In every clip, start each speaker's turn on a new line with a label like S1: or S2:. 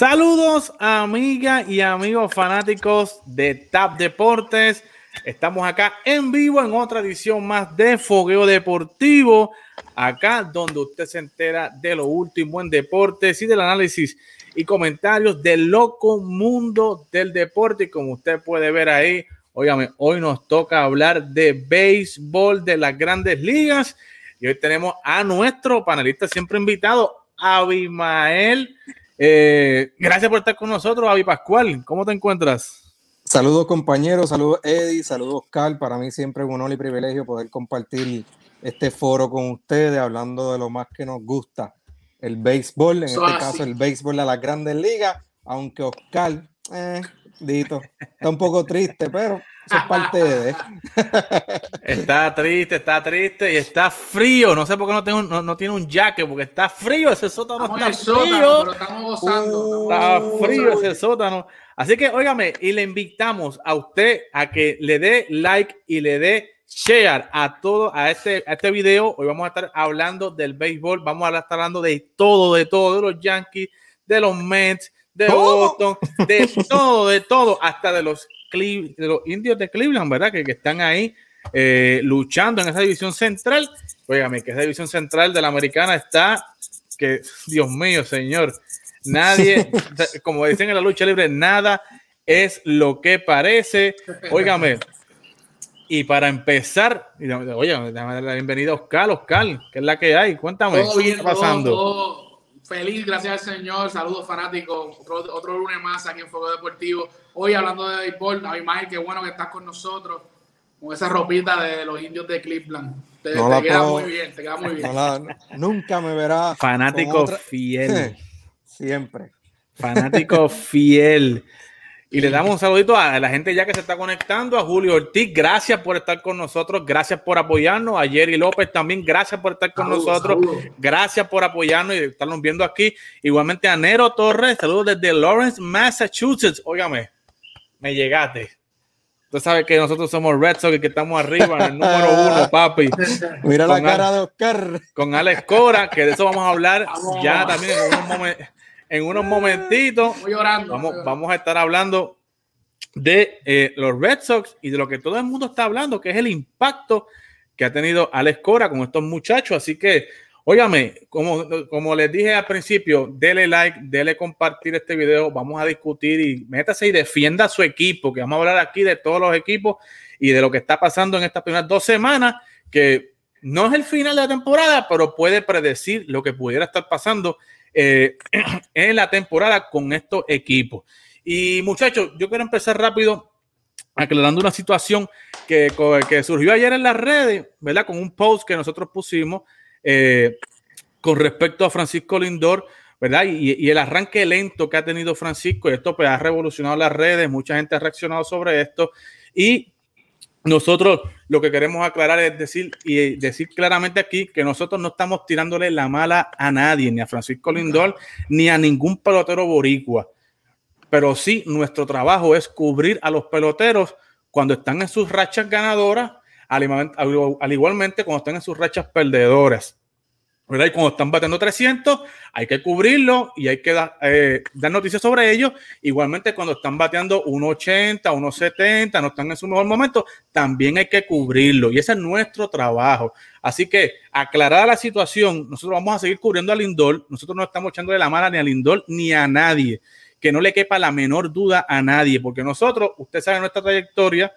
S1: Saludos amigas y amigos fanáticos de TAP Deportes. Estamos acá en vivo en otra edición más de Fogueo Deportivo, acá donde usted se entera de lo último en deportes y del análisis y comentarios del loco mundo del deporte. Y como usted puede ver ahí, óigame, hoy nos toca hablar de béisbol de las grandes ligas. Y hoy tenemos a nuestro panelista siempre invitado, Abimael eh, gracias por estar con nosotros, Avi Pascual. ¿Cómo te encuentras?
S2: Saludos compañeros, saludos Eddie, saludos Carl. Para mí siempre es un honor y privilegio poder compartir este foro con ustedes, hablando de lo más que nos gusta, el béisbol, en este caso el béisbol de las grandes ligas, aunque Oscar, eh, dito, está un poco triste, pero es parte de.
S1: está triste, está triste y está frío. No sé por qué no, tengo, no, tiene un jacket, porque está frío ese sótano. está frío. estamos gozando. está frío ese sótano. Así que, óigame, y le invitamos a usted a que le dé like y le dé share a todo, a este, a este video. Hoy vamos a estar hablando del béisbol, vamos a estar hablando de todo, de todo, de los Yankees, de los Mets, de Boston, de todo, de todo, hasta de los de los indios de Cleveland, ¿verdad? Que, que están ahí eh, luchando en esa división central. Óigame, que esa división central de la americana está, que Dios mío, señor, nadie, como dicen en la lucha libre, nada es lo que parece. Óigame, y para empezar, oye, déjame dar la bienvenida a Oscar, Oscar, que es la que hay, cuéntame,
S3: ¿qué está pasando? Feliz, gracias al Señor. Saludos fanáticos. Otro, lunes más aquí en Fuego Deportivo. Hoy hablando de béisbol, David Mael, qué bueno que estás con nosotros. Con esa ropita de los indios de Cleveland. Te, queda muy bien, te queda muy bien.
S2: nunca me verás.
S1: Fanático fiel.
S2: Siempre.
S1: Fanático fiel. Y le damos un saludito a la gente ya que se está conectando, a Julio Ortiz, gracias por estar con nosotros, gracias por apoyarnos, a Jerry López también, gracias por estar con nosotros, gracias por apoyarnos y estarnos viendo aquí. Igualmente a Nero Torres, saludos desde Lawrence, Massachusetts. Óigame, me llegaste. Tú sabes que nosotros somos Red Sox y que estamos arriba en el número uno, papi.
S2: Mira la cara de Oscar.
S1: Con Alex Cora, que de eso vamos a hablar ya también en un momento en unos momentitos vamos, vamos a estar hablando de eh, los Red Sox y de lo que todo el mundo está hablando, que es el impacto que ha tenido Alex Cora con estos muchachos. Así que, óigame, como, como les dije al principio, dele like, dele compartir este video, vamos a discutir y métase y defienda a su equipo, que vamos a hablar aquí de todos los equipos y de lo que está pasando en estas primeras dos semanas, que no es el final de la temporada, pero puede predecir lo que pudiera estar pasando eh, en la temporada con estos equipos. Y muchachos, yo quiero empezar rápido aclarando una situación que, que surgió ayer en las redes, ¿verdad? Con un post que nosotros pusimos eh, con respecto a Francisco Lindor, ¿verdad? Y, el arranque lento que ha tenido Francisco, y esto pues, ha revolucionado las redes, mucha gente ha reaccionado sobre esto, y nosotros lo que queremos aclarar es decir y decir claramente aquí que nosotros no estamos tirándole la mala a nadie, ni a Francisco Lindor, ni a ningún pelotero boricua. Pero sí, nuestro trabajo es cubrir a los peloteros cuando están en sus rachas ganadoras, al igualmente cuando están en sus rachas perdedoras. Y cuando están batiendo 300, hay que cubrirlo y hay que eh, dar noticias sobre ellos. Igualmente, cuando están bateando 1,80, 1,70, no están en su mejor momento, también hay que cubrirlo. Y ese es nuestro trabajo. Así que, aclarada la situación, nosotros vamos a seguir cubriendo a Lindor. Nosotros no estamos echándole la mala ni a Lindor ni a nadie. Que no le quepa la menor duda a nadie, porque nosotros, usted sabe nuestra trayectoria,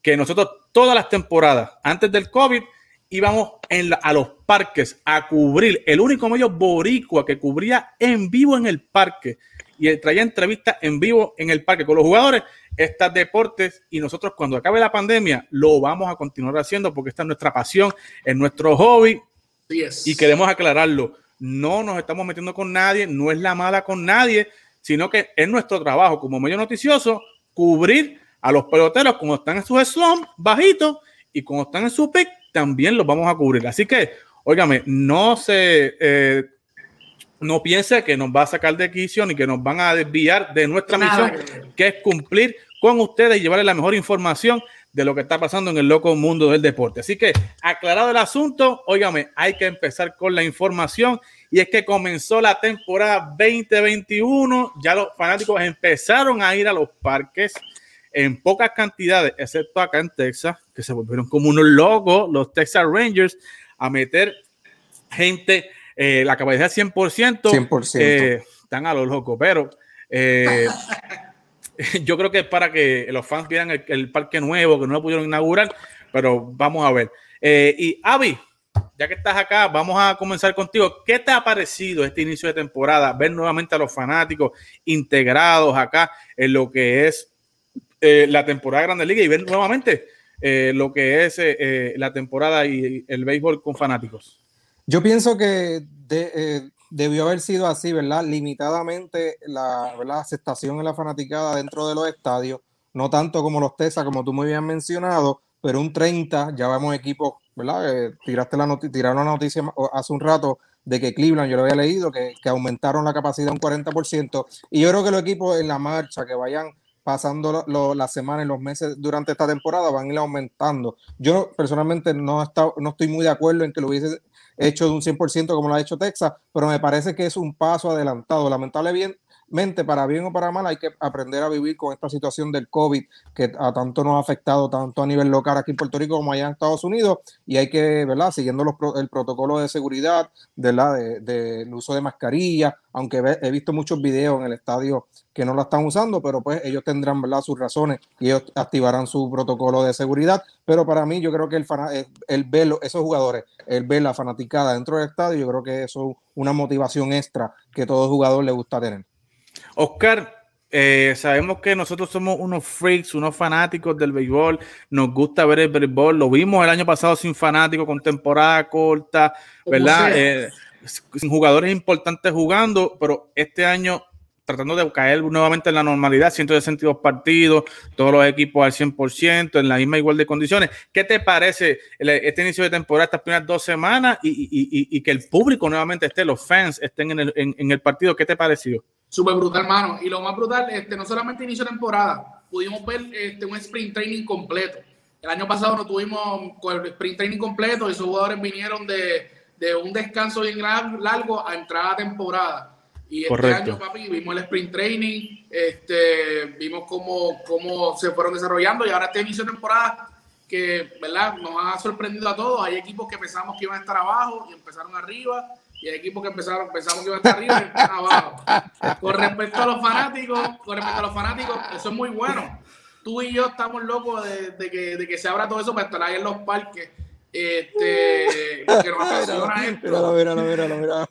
S1: que nosotros todas las temporadas antes del COVID íbamos en a los parques a cubrir, el único medio boricua que cubría en vivo en el parque y traía entrevistas en vivo en el parque con los jugadores, estas deportes y nosotros cuando acabe la pandemia lo vamos a continuar haciendo porque esta es nuestra pasión, es nuestro hobby y queremos aclararlo. No nos estamos metiendo con nadie, no es la mala con nadie, sino que es nuestro trabajo como medio noticioso cubrir a los peloteros cuando están en sus slums bajitos y cuando están en su pick también los vamos a cubrir. Así que, óigame, no se, eh, no piense que nos va a sacar de quicio ni que nos van a desviar de nuestra misión, que es cumplir con ustedes y llevarles la mejor información de lo que está pasando en el loco mundo del deporte. Así que, aclarado el asunto, óigame, hay que empezar con la información y es que comenzó la temporada 2021. Ya los fanáticos empezaron a ir a los parques en pocas cantidades, excepto acá en Texas, que se volvieron como unos locos los Texas Rangers a meter gente, eh, la capacidad 100%, 100%. Eh, están a lo loco, pero eh, yo creo que es para que los fans vieran el, parque nuevo, que no lo pudieron inaugurar, pero vamos a ver. y Avi, ya que estás acá, vamos a comenzar contigo. ¿Qué te ha parecido este inicio de temporada? Ver nuevamente a los fanáticos integrados acá en lo que es eh, la temporada de Grande Liga y ver nuevamente eh, lo que es eh, la temporada y el béisbol con fanáticos.
S2: Yo pienso que debió haber sido así, ¿verdad? Limitadamente la, aceptación en la fanaticada dentro de los estadios, no tanto como los TESA, como tú muy bien mencionado, pero un 30, ya vemos equipos ¿verdad? tiraste la tiraron la noticia hace un rato de que Cleveland, yo lo había leído, que, aumentaron la capacidad un 40%. Y yo creo que los equipos en la marcha, que vayan pasando las semanas y los meses durante esta temporada, van a ir aumentando. Yo personalmente no, está, no estoy muy de acuerdo en que lo hubiese hecho de un 100% como lo ha hecho Texas, pero me parece que es un paso adelantado. Lamentablemente, mente, para bien o para mal, hay que aprender a vivir con esta situación del COVID que a tanto nos ha afectado, tanto a nivel local aquí en Puerto Rico como allá en Estados Unidos, y hay que, ¿verdad? Siguiendo los, el protocolo de seguridad, ¿verdad? Del de, uso de mascarilla, aunque he visto muchos videos en el estadio que no la están usando, pero pues ellos tendrán, ¿verdad? Sus razones y ellos activarán su protocolo de seguridad, pero para mí yo creo que el, eh, el ver esos jugadores, el ver la fanaticada dentro del estadio, yo creo que eso es una motivación extra que todo jugador le gusta tener.
S1: Oscar, eh, sabemos que nosotros somos unos freaks, unos fanáticos del béisbol, nos gusta ver el béisbol, lo vimos el año pasado sin fanáticos, con temporada corta, ¿verdad? Eh, sin jugadores importantes jugando, pero este año tratando de caer nuevamente en la normalidad, 162 partidos, todos los equipos al 100%, en la misma igual de condiciones. ¿Qué te parece este inicio de temporada, estas primeras dos semanas y, que el público nuevamente esté, los fans estén en el, en el partido? ¿Qué te pareció?
S3: Súper brutal, hermano. Y lo más brutal, este, no solamente inicio de temporada, pudimos ver este, un sprint training completo. El año pasado no tuvimos el sprint training completo y esos jugadores vinieron de, de un descanso bien largo a entrada a temporada. Y este año, papi, vimos el sprint training, este, vimos cómo, cómo se fueron desarrollando y ahora este inicio de temporada que, ¿verdad? Nos ha sorprendido a todos. Hay equipos que pensamos que iban a estar abajo y empezaron arriba y hay equipos que empezaron, pensamos que iban a estar arriba y están abajo. Con respecto a los fanáticos, con respecto a los fanáticos, eso es muy bueno. Tú y yo estamos locos de, que, de que se abra todo eso para estar ahí en los parques. Este, que nos apasiona esto.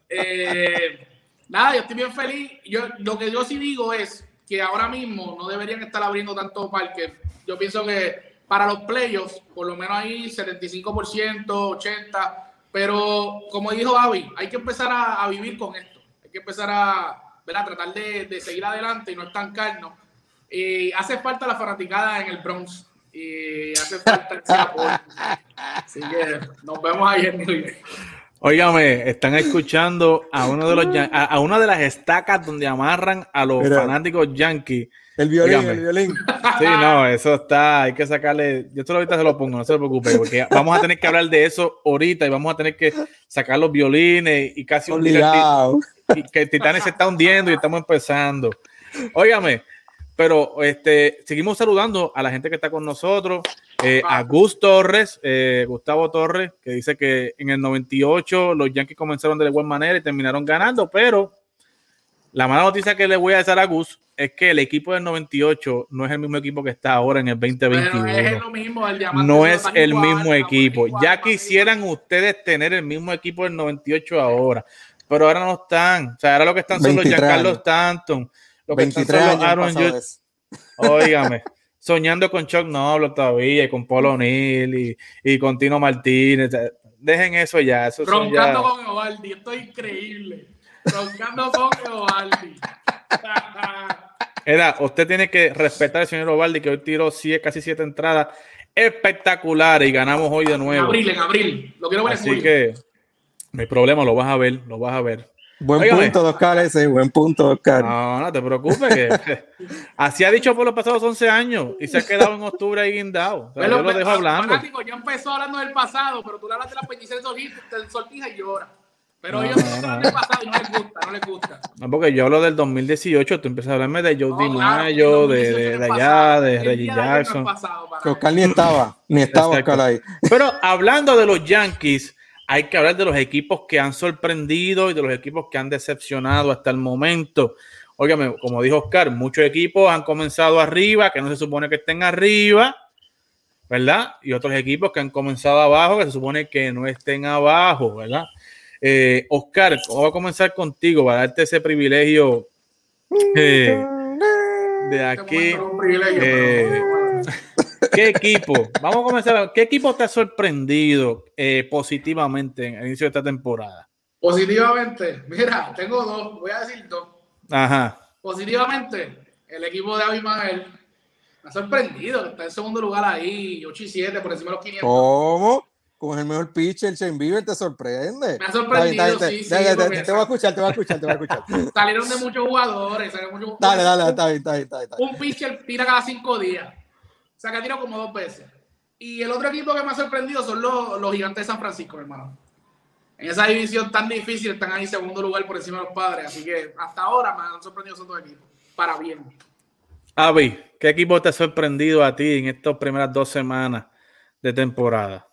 S3: Eh, nada, yo estoy bien feliz. Yo, lo que yo sí digo es que ahora mismo no deberían estar abriendo tantos parques. Yo pienso que para los playoffs, por lo menos ahí 75%, 80%, pero como dijo Avi, hay que empezar a, vivir con esto. Hay que empezar a, tratar de, seguir adelante y no estancarnos. Y hace falta la fanaticada en el Bronx. Y hace falta ese apoyo. Así que nos vemos ahí en el...
S1: Óigame, están escuchando a uno de los a, una de las estacas donde amarran a los fanáticos yankees
S2: el violín, el violín.
S1: Sí, no, eso está, hay que sacarle. Yo solo ahorita se lo pongo, no se preocupe, porque vamos a tener que hablar de eso ahorita y vamos a tener que sacar los violines y casi un y que el Titanic se está hundiendo y estamos empezando. Óigame, pero este, seguimos saludando a la gente que está con nosotros. Eh, a Gus Torres, eh, Gustavo Torres, que dice que en el 98 los Yankees comenzaron de buena manera y terminaron ganando, pero la mala noticia que le voy a decir a Gus es que el equipo del 98 no es el mismo equipo que está ahora en el 2021. no es el mismo equipo. ya quisieran ustedes tener el mismo equipo del 98 ahora, pero ahora no están. O sea, ahora lo que están son los Giancarlo Stanton, lo que están son los Aaron Óigame. soñando con Chuck Noble todavía, y con Polo O'Neill y, con Tino Martínez. Dejen eso ya. Eso
S3: Roncando con Ovaldi, esto es increíble. Roncando con Ovaldi.
S1: Era, usted tiene que respetar al señor Ovaldi que hoy tiró siete, casi siete entradas espectaculares y ganamos hoy de nuevo. En
S3: abril, en abril. Lo quiero ver
S1: Así que no hay problema, lo vas a ver, lo vas a ver.
S2: Buen punto, Oscar, ese, buen punto, Oscar.
S1: No, no te preocupes. Que, así ha dicho por los pasados 11 años y se ha quedado en octubre ahí guindado. yo lo dejo hablando.
S3: yo empezó hablando del pasado, pero tú le hablas de la pellicería del sortija y llora. Pero ellos no, no, pasado y no les gusta, no les gusta.
S1: No, porque yo hablo del 2018, tú empiezas a hablarme de Joe Di Mayo, de, de, de, allá, de Reggie Jackson.
S2: Que Oscar ni estaba, ni estaba Oscar ahí.
S1: Pero hablando de los Yankees, hay que hablar de los equipos que han sorprendido y de los equipos que han decepcionado hasta el momento. Óigame, como dijo Oscar, muchos equipos han comenzado arriba, que no se supone que estén arriba, ¿verdad? Y otros equipos que han comenzado abajo, que se supone que no estén abajo, ¿verdad? Eh, Oscar, ¿cómo va a comenzar contigo para darte ese privilegio eh, de aquí? Eh, ¿Qué equipo? Vamos a comenzar. ¿Qué equipo te ha sorprendido positivamente en el inicio de esta temporada?
S3: Positivamente, mira, tengo dos, voy a decir dos.
S1: Ajá.
S3: Positivamente, el equipo de Abimael me ha sorprendido, está en segundo lugar ahí, 8 y 7 por encima de los 500.
S2: ¿Cómo? Con el mejor pitcher, Shane Bieber, te sorprende.
S3: Me ha sorprendido, sí, sí.
S2: Te, voy a escuchar, te voy a escuchar, te voy a escuchar.
S3: salieron de muchos jugadores, salieron muchos
S2: Dale, dale, está bien, está bien, está
S3: bien. Un pitcher tira cada cinco días. O sea, que tira como dos veces. Y el otro equipo que me ha sorprendido son los, los gigantes de San Francisco, hermano. En esa división tan difícil están ahí en segundo lugar por encima de los padres. Así que hasta ahora me han sorprendido esos dos equipos. Para bien.
S1: Avi, ¿qué equipo te ha sorprendido a ti en estas primeras dos semanas de temporada?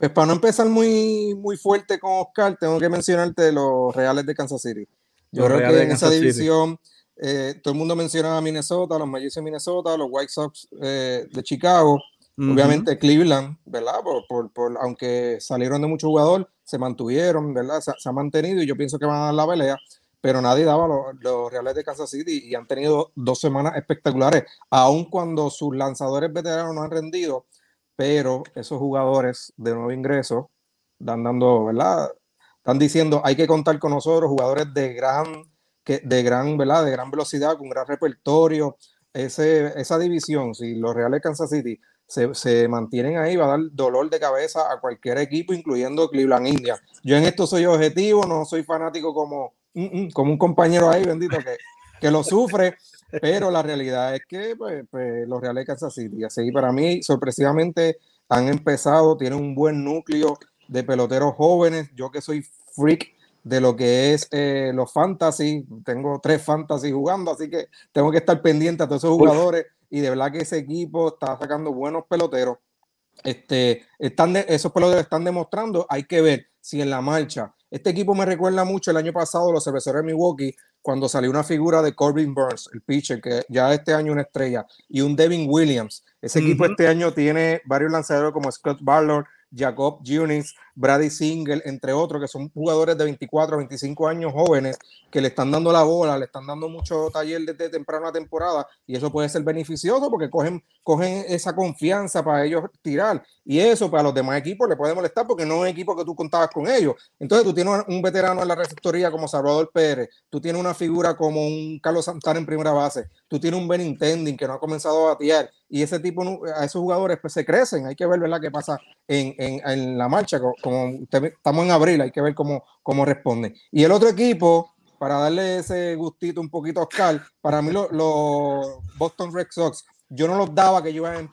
S2: Pues para no empezar muy, muy fuerte con Oscar, tengo que mencionarte los Reales de Kansas City. Yo creo que en esa división eh, todo el mundo menciona a Minnesota, los Magic de Minnesota, los White Sox eh, de Chicago, obviamente Cleveland, ¿verdad? Por, por, aunque salieron de mucho jugador, se mantuvieron, ¿verdad? Se, ha mantenido y yo pienso que van a dar la pelea, pero nadie daba los, los Reales de Kansas City y han tenido dos semanas espectaculares, aun cuando sus lanzadores veteranos no han rendido pero esos jugadores de nuevo ingreso están dando, ¿verdad? Están diciendo, hay que contar con nosotros, jugadores de gran, que, de gran, ¿verdad? De gran velocidad, con gran repertorio. Ese, esa división, si los Reales Kansas City se, se, mantienen ahí, va a dar dolor de cabeza a cualquier equipo, incluyendo Cleveland India. Yo en esto soy objetivo, no soy fanático como, mm, mm, como un compañero ahí, bendito, que, que lo sufre, pero la realidad es que pues, pues, los Reales de Kansas City, así para mí, sorpresivamente, han empezado, tienen un buen núcleo de peloteros jóvenes. Yo que soy freak de lo que es eh, los fantasy, tengo tres fantasy jugando, así que tengo que estar pendiente a todos esos jugadores y de verdad que ese equipo está sacando buenos peloteros. Este, están esos peloteros están demostrando, hay que ver si en la marcha. Este equipo me recuerda mucho el año pasado los cerveceros de Milwaukee cuando salió una figura de Corbin Burns, el pitcher, que ya este año una estrella, y un Devin Williams. Ese equipo este año tiene varios lanzadores como Scott Barlow, Jacob Junis, Brady Single, entre otros, que son jugadores de 24 a 25 años jóvenes que le están dando la bola, le están dando mucho taller desde temprana temporada y eso puede ser beneficioso porque cogen, cogen esa confianza para ellos tirar y eso para los demás equipos le puede molestar porque no es un equipo que tú contabas con ellos. Entonces tú tienes un veterano en la receptoría como Salvador Pérez, tú tienes una figura como un Carlos Santana en primera base, tú tienes un Benintendi que no ha comenzado a batear y ese tipo, a esos jugadores pues se crecen, hay que ver ¿verdad? qué pasa en, en, en la marcha, como estamos en abril, hay que ver cómo, cómo responde. Y el otro equipo, para darle ese gustito un poquito a Oscar, para mí los Boston Red Sox, yo no los daba que iban,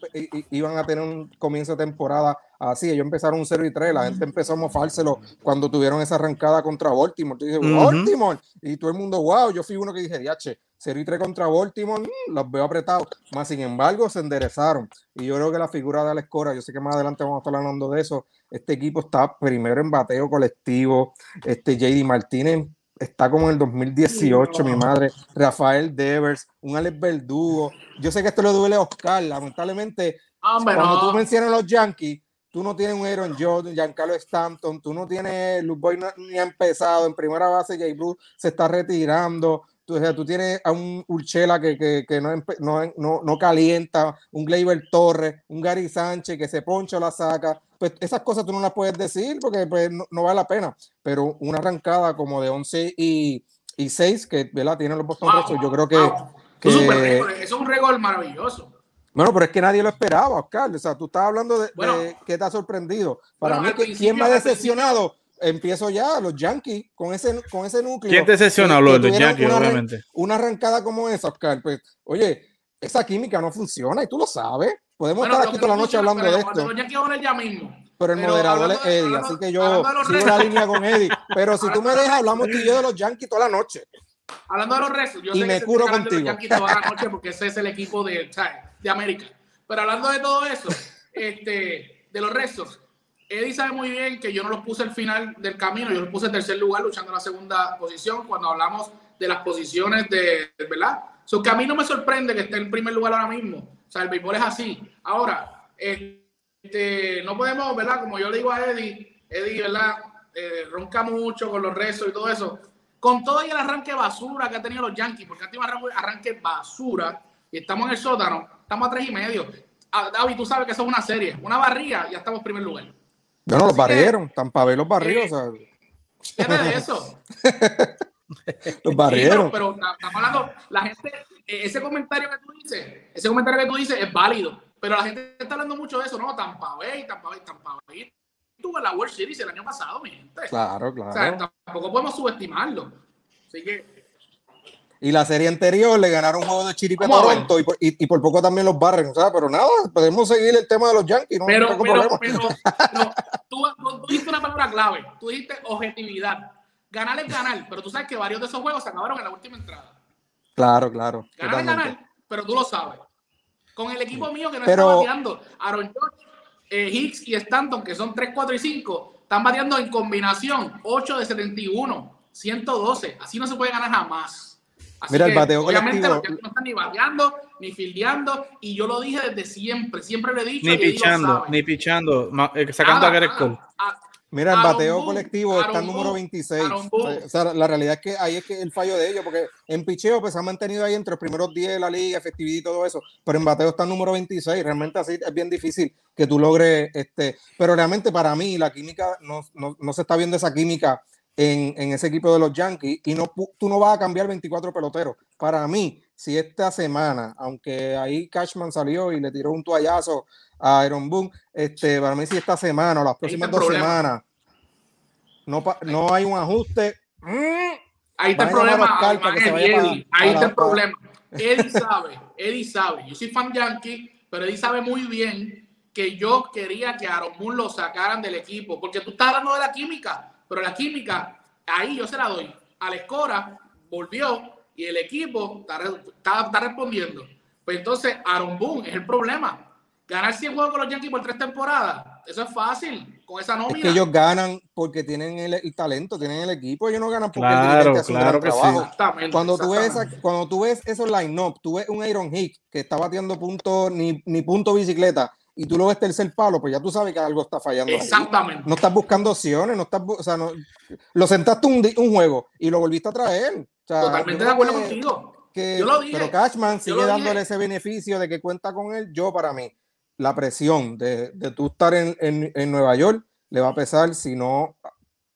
S2: iban a tener un comienzo de temporada así. Ellos empezaron un 0 y 3. La gente empezó a mofárselo cuando tuvieron esa arrancada contra Baltimore. Tú dices, Baltimore. Y todo el mundo, wow. Yo fui uno que dije, diache, 0 y 3 contra Baltimore, mm, los veo apretados. Más sin embargo, se enderezaron. Y yo creo que la figura de Alex Cora, yo sé que más adelante vamos a estar hablando de eso. Este equipo está primero en bateo colectivo. Este JD Martínez está como en el 2018, mi madre. Rafael Devers, un Alex Verdugo. Yo sé que esto le duele a Oscar, lamentablemente. cuando tú mencionas los Yankees, tú no tienes un Aaron Jordan, Giancarlo Stanton, tú no tienes, Luke Boy ni ha empezado, en primera base Jay Blue se está retirando, tú, o sea, tú tienes a un Urchela que, que, que no, no, no, calienta, un Gleyber Torres, un Gary Sánchez que se poncha la saca, pues esas cosas tú no las puedes decir porque pues, no, vale la pena, pero una arrancada como de 11 y, y 6 que ¿verdad? tienen los Boston Red yo creo que... que
S3: eso es un récord maravilloso.
S2: Bueno, pero es que nadie lo esperaba, Oscar. O sea, tú estás hablando de, que te ha sorprendido. Para mí, ¿quién me ha decepcionado? Empiezo ya, los Yankees, con ese, con ese núcleo.
S1: ¿Quién te decepciona los Yankees,
S2: una,
S1: obviamente?
S2: Una arrancada como esa, Oscar, pues, oye, esa química no funciona y tú lo sabes. Podemos estar aquí toda la noche hablando de esto.
S3: Los Yankees van ya mismo.
S2: pero el moderador es Eddie, así que yo sigo la línea con Eddie. Pero si tú me dejas, hablamos tú y yo de los Yankees toda la noche.
S3: Hablando de los restos, yo
S2: y
S3: sé
S2: me
S3: que
S2: curo
S3: se
S2: contigo.
S3: Los Yankees toda la noche porque ese es el equipo de, de América. Pero hablando de todo eso, este, de los restos, Eddie sabe muy bien que yo no los puse al final del camino, yo los puse en tercer lugar luchando en la segunda posición cuando hablamos de las posiciones de, ¿verdad? Su camino me sorprende que esté en primer lugar ahora mismo. O sea, el béisbol es así. Ahora, este, no podemos, ¿verdad? Como yo le digo a Eddie, Eddie, ¿verdad? Eh, ronca mucho con los restos y todo eso. Con todo y el arranque basura que han tenido los Yankees, porque han tenido arranque basura y estamos en el sótano, estamos a tres y medio. Ah, David, tú sabes que eso es una serie, una barría, ya estamos en primer lugar.
S2: Bueno, los barrieron, Tampa Bay los barrió,
S3: eh,
S2: o sea.
S3: ¿Qué eso?
S2: los barrieron.
S3: Sí, pero, pero, estamos hablando, la gente, e, ese comentario que tú dices, ese comentario que tú dices es válido, pero la gente está hablando mucho de eso, ¿no? Tampa Bay, Tampa Bay, Tampa Bay. Tuvo la World Series el año pasado, mi gente.
S2: Claro, claro.
S3: O sea, tampoco podemos subestimarlo. Así que.
S2: Y la serie anterior le ganaron un juego de Chiripe a Toronto y por, y, y por, poco también los barren, o sea, pero nada, podemos seguir el tema de los Yankees, no
S3: pero,
S2: tengo
S3: pero,
S2: problema.
S3: pero, pero tú, tú, dijiste una palabra clave, tú dijiste objetividad. Ganar es ganar, pero tú sabes que varios de esos juegos se acabaron en la última entrada.
S2: Claro, claro.
S3: Ganar es ganar, pero tú lo sabes. Con el equipo mío que no está bateando, Aaron George, eh, Hicks y Stanton, que son 3, 4 y 5, están bateando en combinación 8 de 71, 112. Así no se puede ganar jamás. Así
S2: Mira, el bateo
S3: obviamente
S2: colectivo.
S3: los no están ni bateando, ni fildeando, y yo lo dije desde siempre, siempre lo he dicho.
S1: Ni
S3: y
S1: pichando, ni pichando, eh, sacando a Gareth Cole.
S3: Ah,
S2: Mira, el bateo
S3: Boone,
S2: colectivo
S3: Aaron
S2: está en número
S3: Boone,
S2: 26.
S3: Aaron Boone.
S2: O sea, la realidad es que ahí es que el fallo de ellos, porque en picheo pues se han mantenido ahí entre los primeros 10 de la liga, efectividad y todo eso, pero en bateo está en número 26. Realmente así es bien difícil que tú logres, este, pero realmente para mí la química, no, no, no se está viendo esa química en, en ese equipo de los Yankees y no, tú no vas a cambiar 24 peloteros. Para mí, si esta semana, aunque ahí Cashman salió y le tiró un toallazo a Aaron Boone, este, para mí si esta semana o las próximas dos
S3: problema.
S2: semanas no, no hay un ajuste. mm,
S3: Ahí está el problema. Ahí está el problema. Eddie sabe, Eddie sabe. Yo soy fan yankee, pero Eddie sabe muy bien que yo quería que Aaron Boone lo sacaran del equipo, porque tú estás hablando de la química, pero la química, ahí yo se la doy. Al Escora volvió y el equipo está, está- está respondiendo. Pues entonces, Aaron Boone es el problema. Ganar 100 juegos con los Yankees por tres temporadas, eso es fácil, con esa
S2: Es
S3: nómina.
S2: que ellos ganan porque tienen el, el talento, tienen el equipo, ellos no ganan porque
S1: Claro, claro sí.
S3: Exactamente,
S2: Cuando tú, ves, esa- cuando tú ves esos line-up, tú ves un Iron Hicks que está batiendo punto, ni, ni punto bicicleta, y tú lo ves tercer palo, pues ya tú sabes que algo está fallando. ahí.
S3: Exactamente.
S2: No estás buscando opciones, no estás, o sea, no, lo sentaste un, un juego y lo volviste a traer. O sea,
S3: Totalmente de acuerdo
S2: que-
S3: contigo.
S2: que-
S3: Yo lo dije.
S2: pero Cashman sigue dándole ese beneficio de que cuenta con él. Yo, para mí, la presión de, de tú estar en, en- en Nueva York le va a pesar si no,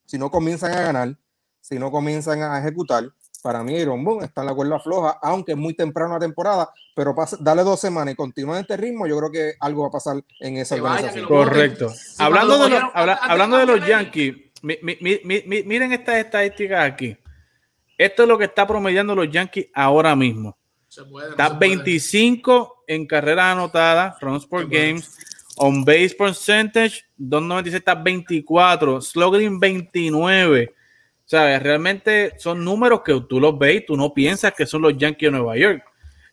S2: si no comienzan a ganar, si no comienzan a ejecutar. Para mí, Iron Boone está en la cuerda floja, aunque es muy temprano la temporada, pero pasa- dale dos semanas y continúa en este ritmo, yo creo que algo va a pasar en esa
S3: Que
S2: organización.
S1: Correcto.
S3: Sí,
S1: hablando de los, habla- hablando de Yankees, mi- mi- mi- mi- mi- miren estas estadísticas aquí. Esto es lo que está promediando los Yankees ahora mismo.
S3: Se puede, no
S1: Está
S3: se puede.
S1: 25 en carreras anotadas, runs
S3: puede.
S1: games, on base percentage, 296 está 24, slugging 29. O sea, realmente son números que tú los ves y tú no piensas que son los Yankees de Nueva York.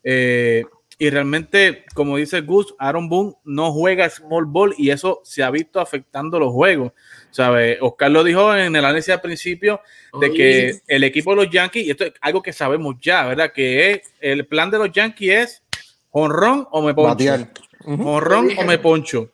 S1: Eh, y realmente, como dice Gus, Aaron Boone no juega small ball y eso se ha visto afectando los juegos. ¿Sabe? Oscar lo dijo en el análisis al principio de que el equipo de los Yankees, y esto es algo que sabemos ya, ¿verdad? Que es el plan de los Yankees es jonrón o me poncho.
S3: Dije.
S1: o me poncho.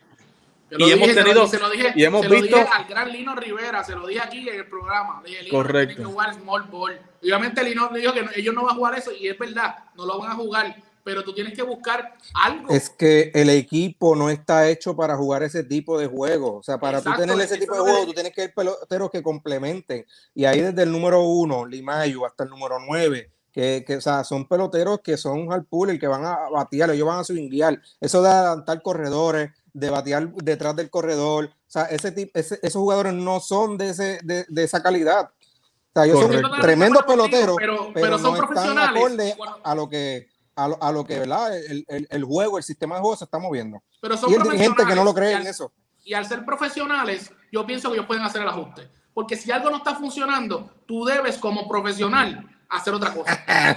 S3: Se lo
S1: y hemos
S3: se lo-
S1: tenido-
S3: se lo dije,
S1: y hemos
S3: se lo
S1: visto-
S3: dije al gran Lino Rivera, se lo dije aquí en el programa. Le dije, Lino,
S1: Correcto.
S3: que jugar small ball. Y obviamente Lino dijo que no- ellos no van a jugar eso, y es verdad, no lo van a jugar, pero tú tienes que buscar algo.
S2: Es que el equipo no está hecho para jugar ese tipo de juego. O sea, para
S3: Exacto,
S2: tú tener ese tipo de juego, tú tienes que ir peloteros que complementen. Y ahí desde el número uno, Limayo, hasta el número nueve, que, que o sea, son peloteros que son al puller, que van a batear, ellos van a swinguear. Eso de adelantar corredores, de batear detrás del corredor. O sea, ese tipo, ese- esos jugadores no son de, ese, de, de esa calidad. O sea, ellos
S1: Correcto.
S2: son tremendos peloteros,
S3: pero-
S2: pero,
S3: pero son
S2: no están
S3: profesionales.
S2: acorde
S3: Bueno.
S2: a lo que a lo, a lo que ¿verdad? El, el- el juego, el sistema de juego se está moviendo.
S3: pero son
S2: Y el dirigente que no lo cree
S3: profesionales,
S2: en
S3: al-
S2: eso.
S3: y al ser profesionales, yo pienso que ellos pueden hacer el ajuste. Porque si algo no está funcionando, tú debes como profesional hacer otra cosa.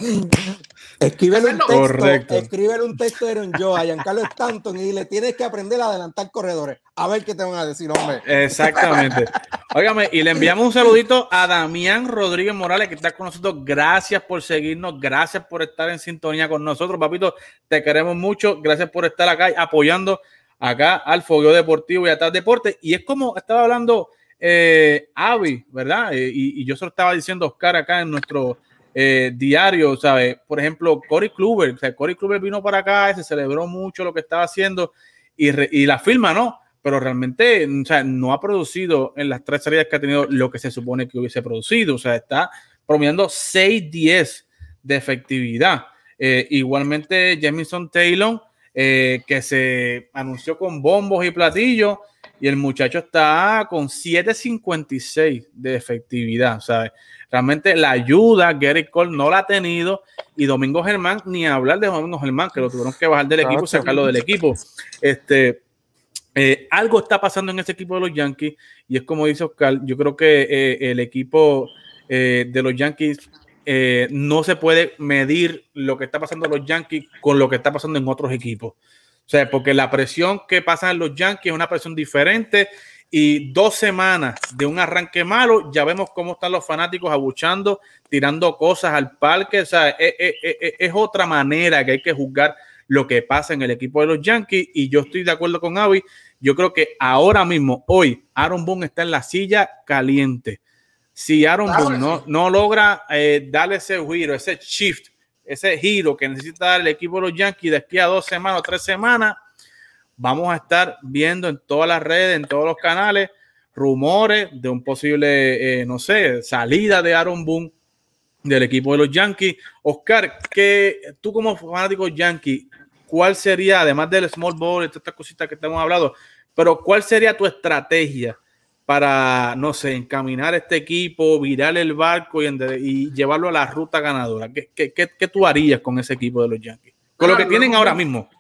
S2: escríbele, un texto, escríbele un texto de Aaron Joe a Giancarlo Stanton y dile, tienes que aprender a adelantar corredores. A ver qué te van a decir, hombre.
S1: Exactamente. Óigame, y le enviamos un saludito a Damián Rodríguez Morales, que está con nosotros. Gracias por seguirnos, gracias por estar en sintonía con nosotros, papito. Te queremos mucho. Gracias por estar acá apoyando acá al Fogueo Deportivo y a Tal Deporte. Y es como estaba hablando eh, Avi, ¿verdad? Eh, y, yo se lo estaba diciendo a Oscar acá en nuestro eh, diario, ¿sabes? Por ejemplo, Cory Kluber, o Cory Kluber vino para acá, se celebró mucho lo que estaba haciendo y, la firma, ¿no? Pero realmente, o sea, no ha producido en las tres salidas que ha tenido lo que se supone que hubiese producido, o sea, está promediando 6-10 de efectividad. igualmente, Jamison Taylor, que se anunció con bombos y platillos y el muchacho está con 7.56 de efectividad, ¿sabes? Realmente la ayuda Gary Cole no la ha tenido y Domingo Germán, ni hablar de Domingo Germán, que lo tuvieron que bajar del equipo, sacarlo del equipo. Este, eh, algo está pasando en ese equipo de los Yankees y es como dice Oscar, yo creo que eh, el equipo eh, de los Yankees no se puede medir lo que está pasando en los Yankees con lo que está pasando en otros equipos. O sea, porque la presión que pasan los Yankees es una presión diferente y dos semanas de un arranque malo, ya vemos cómo están los fanáticos abuchando, tirando cosas al parque. O sea, es, es, otra manera que hay que juzgar lo que pasa en el equipo de los Yankees. Y yo estoy de acuerdo con Avi. Yo creo que ahora mismo, hoy, Aaron Boone está en la silla caliente. Si Aaron Boone no, no logra eh, darle ese giro, ese shift ese giro que necesita dar el equipo de los Yankees de aquí a dos semanas o tres semanas, vamos a estar viendo en todas las redes, en todos los canales, rumores de un posible, eh, no sé, salida de Aaron Boone del equipo de los Yankees. Oscar, que tú como fanático Yankee, ¿cuál sería, además del small ball, estas cositas que te hemos hablado, pero cuál sería tu estrategia para, no sé, encaminar este equipo, virar el barco y, llevarlo a la ruta ganadora? ¿Qué, qué, tú harías con ese equipo de los Yankees? Con lo que tienen ahora mismo.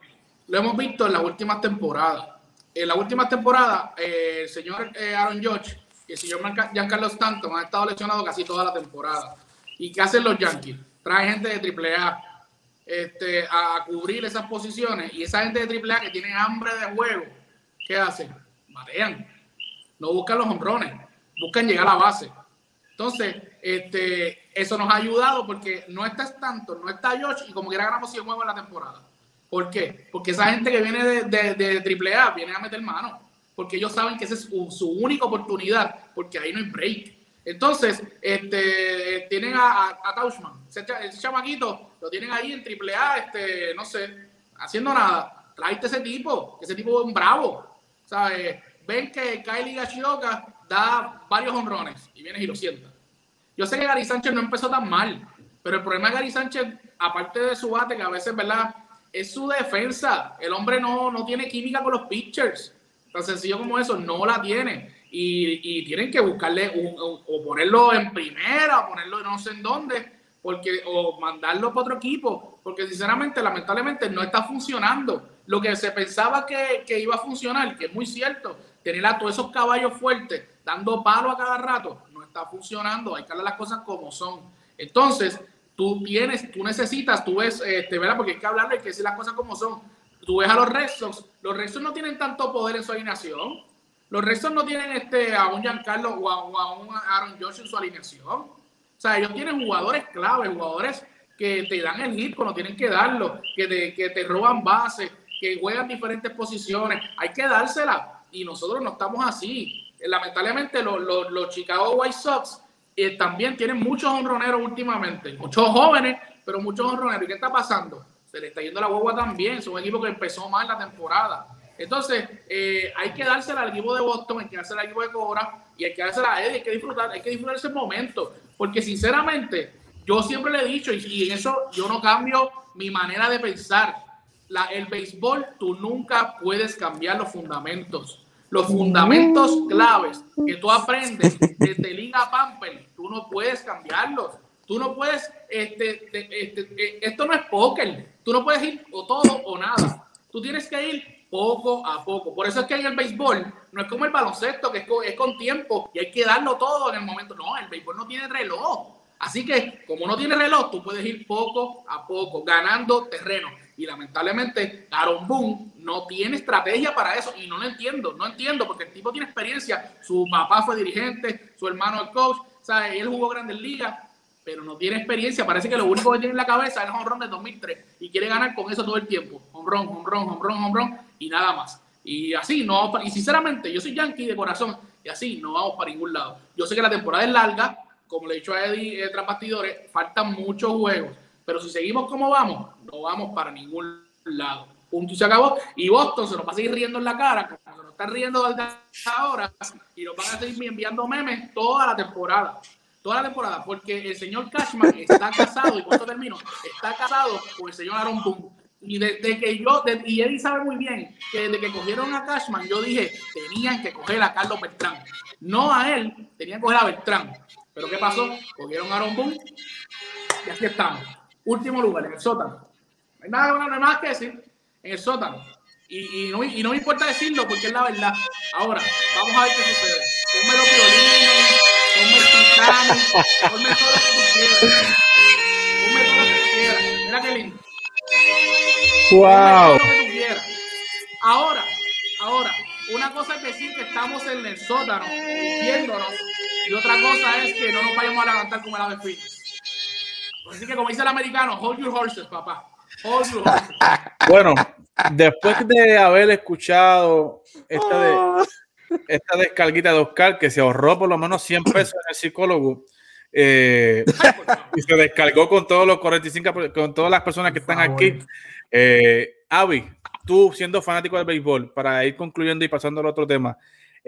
S3: Lo hemos visto en las últimas temporadas. En las últimas temporadas, eh, el señor eh, Aaron George y el señor Giancarlo Stanton han estado lesionados casi toda la temporada. ¿Y qué hacen los Yankees? Traen gente de AAA este, a cubrir esas posiciones y esa gente de AAA que tiene hambre de juego, ¿qué hacen? Matean no buscan los hombrones, buscan llegar a la base. Entonces, este, eso nos ha ayudado porque no está tanto, no está Josh y como quiera ganamos 100 juegos en la temporada. ¿Por qué? Porque esa gente que viene de, de, AAA viene a meter mano, porque ellos saben que esa es su, única oportunidad, porque ahí no hay break. Entonces, este, tienen a, a, Tauschman, ese, chamaquito, lo tienen ahí en AAA, este, no sé, haciendo nada. Tráete ese tipo, ese tipo es un bravo, ¿sabes? Ven que Kylie Gashioka da varios honrones y vienes y lo sientas. Yo sé que Gary Sánchez no empezó tan mal, pero el problema de Gary Sánchez, aparte de su bate, que a veces, ¿verdad? Es su defensa. El hombre no, no tiene química con los pitchers. Tan sencillo como eso, no la tiene. Y, tienen que buscarle o ponerlo en primera, o ponerlo no sé en dónde, porque, o mandarlo para otro equipo, porque sinceramente, lamentablemente, no está funcionando. Lo que se pensaba que, que iba a funcionar, que es muy cierto, tener a todos esos caballos fuertes dando palo a cada rato, no está funcionando, hay que darle las cosas como son. Entonces, tú tienes, tú necesitas, tú ves, este, ¿verdad? Porque hay que hablarle, hay que decir las cosas como son. Tú ves a los Red los Red no tienen tanto poder en su alineación. Los Red no tienen este, a un Giancarlo o a, un Aaron Josh en su alineación. O sea, ellos tienen jugadores clave, jugadores que te dan el hit cuando tienen que darlo, que te, que te roban bases, que juegan diferentes posiciones. Hay que dársela y nosotros no estamos así. Lamentablemente los, Chicago White Sox eh, también tienen muchos honroneros últimamente, muchos jóvenes, pero muchos honroneros. ¿Y qué está pasando? Se le está yendo la guagua también, es un equipo que empezó mal la temporada. Entonces, eh, hay que dársela al equipo de Boston, hay que dársela al equipo de Cobra y hay que dársela a Eddie, hay que disfrutar, hay que disfrutar ese momento. Porque sinceramente, yo siempre le he dicho, y en eso yo no cambio mi manera de pensar la, el béisbol, tú nunca puedes cambiar los fundamentos. Los fundamentos claves que tú aprendes desde Liga Pamper, tú no puedes cambiarlos. Tú no puedes, este, este, eh, esto no es póker. Tú no puedes ir o todo o nada. Tú tienes que ir poco a poco. Por eso es que en el béisbol no es como el baloncesto, que es con, es con tiempo y hay que darlo todo en el momento. No, el béisbol no tiene reloj. Así que, como no tiene reloj, tú puedes ir poco a poco, ganando terreno. Y lamentablemente, Aaron Boone no tiene estrategia para eso. Y no lo entiendo, no entiendo, porque el tipo tiene experiencia. Su papá fue dirigente, su hermano es coach, sea, él jugó Grandes Ligas, pero no tiene experiencia. Parece que lo único que tiene en la cabeza es el home run de 2003 y quiere ganar con eso todo el tiempo. Home run, home run y nada más. Y así no, y sinceramente, yo soy yankee de corazón y así no vamos para ningún lado. Yo sé que la temporada es larga, como le he dicho a Eddie eh, tras bastidores, faltan muchos juegos, pero si seguimos como vamos, no vamos para ningún lado. Punto y se acabó. Y Boston se nos va a seguir riendo en la cara, se nos están riendo desde ahora y nos van a seguir enviando memes toda la temporada. Toda la temporada, porque el señor Cashman está casado, y cuando termino, está casado con el señor Aaron Boone. Y desde que yo, y Eddie sabe muy bien que desde que cogieron a Cashman, yo dije, tenían que coger a Carlos Beltrán. No a él, tenían que coger a Beltrán. Pero ¿qué pasó? Cogieron a Aaron Boone y aquí estamos. Último lugar, en el sótano. No hay nada, no hay nada que decir. En el sótano. Y, y, no, y no me importa decirlo porque es la verdad. Ahora, vamos a ver qué sucede. Ponme los violines, ponme el titán, ponme todo lo que tú quieras. Ponme todo lo que tú quieras. Mira qué lindo.
S1: Wow.
S3: Ahora, ahora, una cosa es decir que estamos en el sótano viéndonos y otra cosa es que no nos vayamos a levantar como el ave Phoenix. Así que como dice el americano, hold your horses, papá. Hold your horses.
S1: Bueno, después de haber escuchado esta, de, esta descarguita de Oscar, que se ahorró por lo menos 100 pesos en el psicólogo, eh, y se descargó con todos los 45, con todas las personas que están aquí. Eh, Avi, tú siendo fanático del béisbol, para ir concluyendo y pasando al otro tema,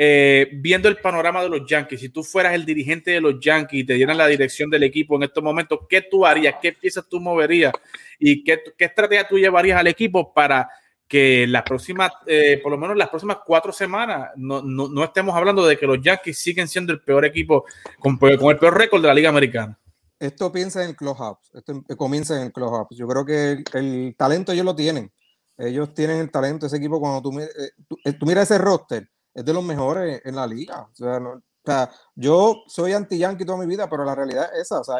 S1: eh, viendo el panorama de los Yankees, si tú fueras el dirigente de los Yankees y te dieran la dirección del equipo en estos momentos, ¿qué tú harías? ¿Qué piezas tú moverías? ¿Y qué, qué estrategia tú llevarías al equipo para que las próximas, eh, por lo menos las próximas cuatro semanas, no, no, no, estemos hablando de que los Yankees siguen siendo el peor equipo con, el peor récord de la Liga Americana?
S2: Esto piensa en el clubhouse, esto comienza en el clubhouse. Yo creo que el, el, talento ellos lo tienen. Ellos tienen el talento, ese equipo, cuando tú, eh, tú, tú miras ese roster, es de los mejores en la liga. O sea, yo soy anti-yankee toda mi vida, pero la realidad es esa. O sea,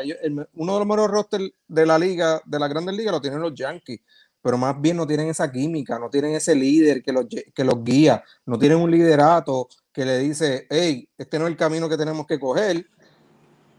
S2: uno de los mejores rosters de la liga, de la grandes ligas, lo tienen los Yankees. Pero más bien no tienen esa química, no tienen ese líder que los, que los guía, no tienen un liderato que le dice, hey, este no es el camino que tenemos que coger.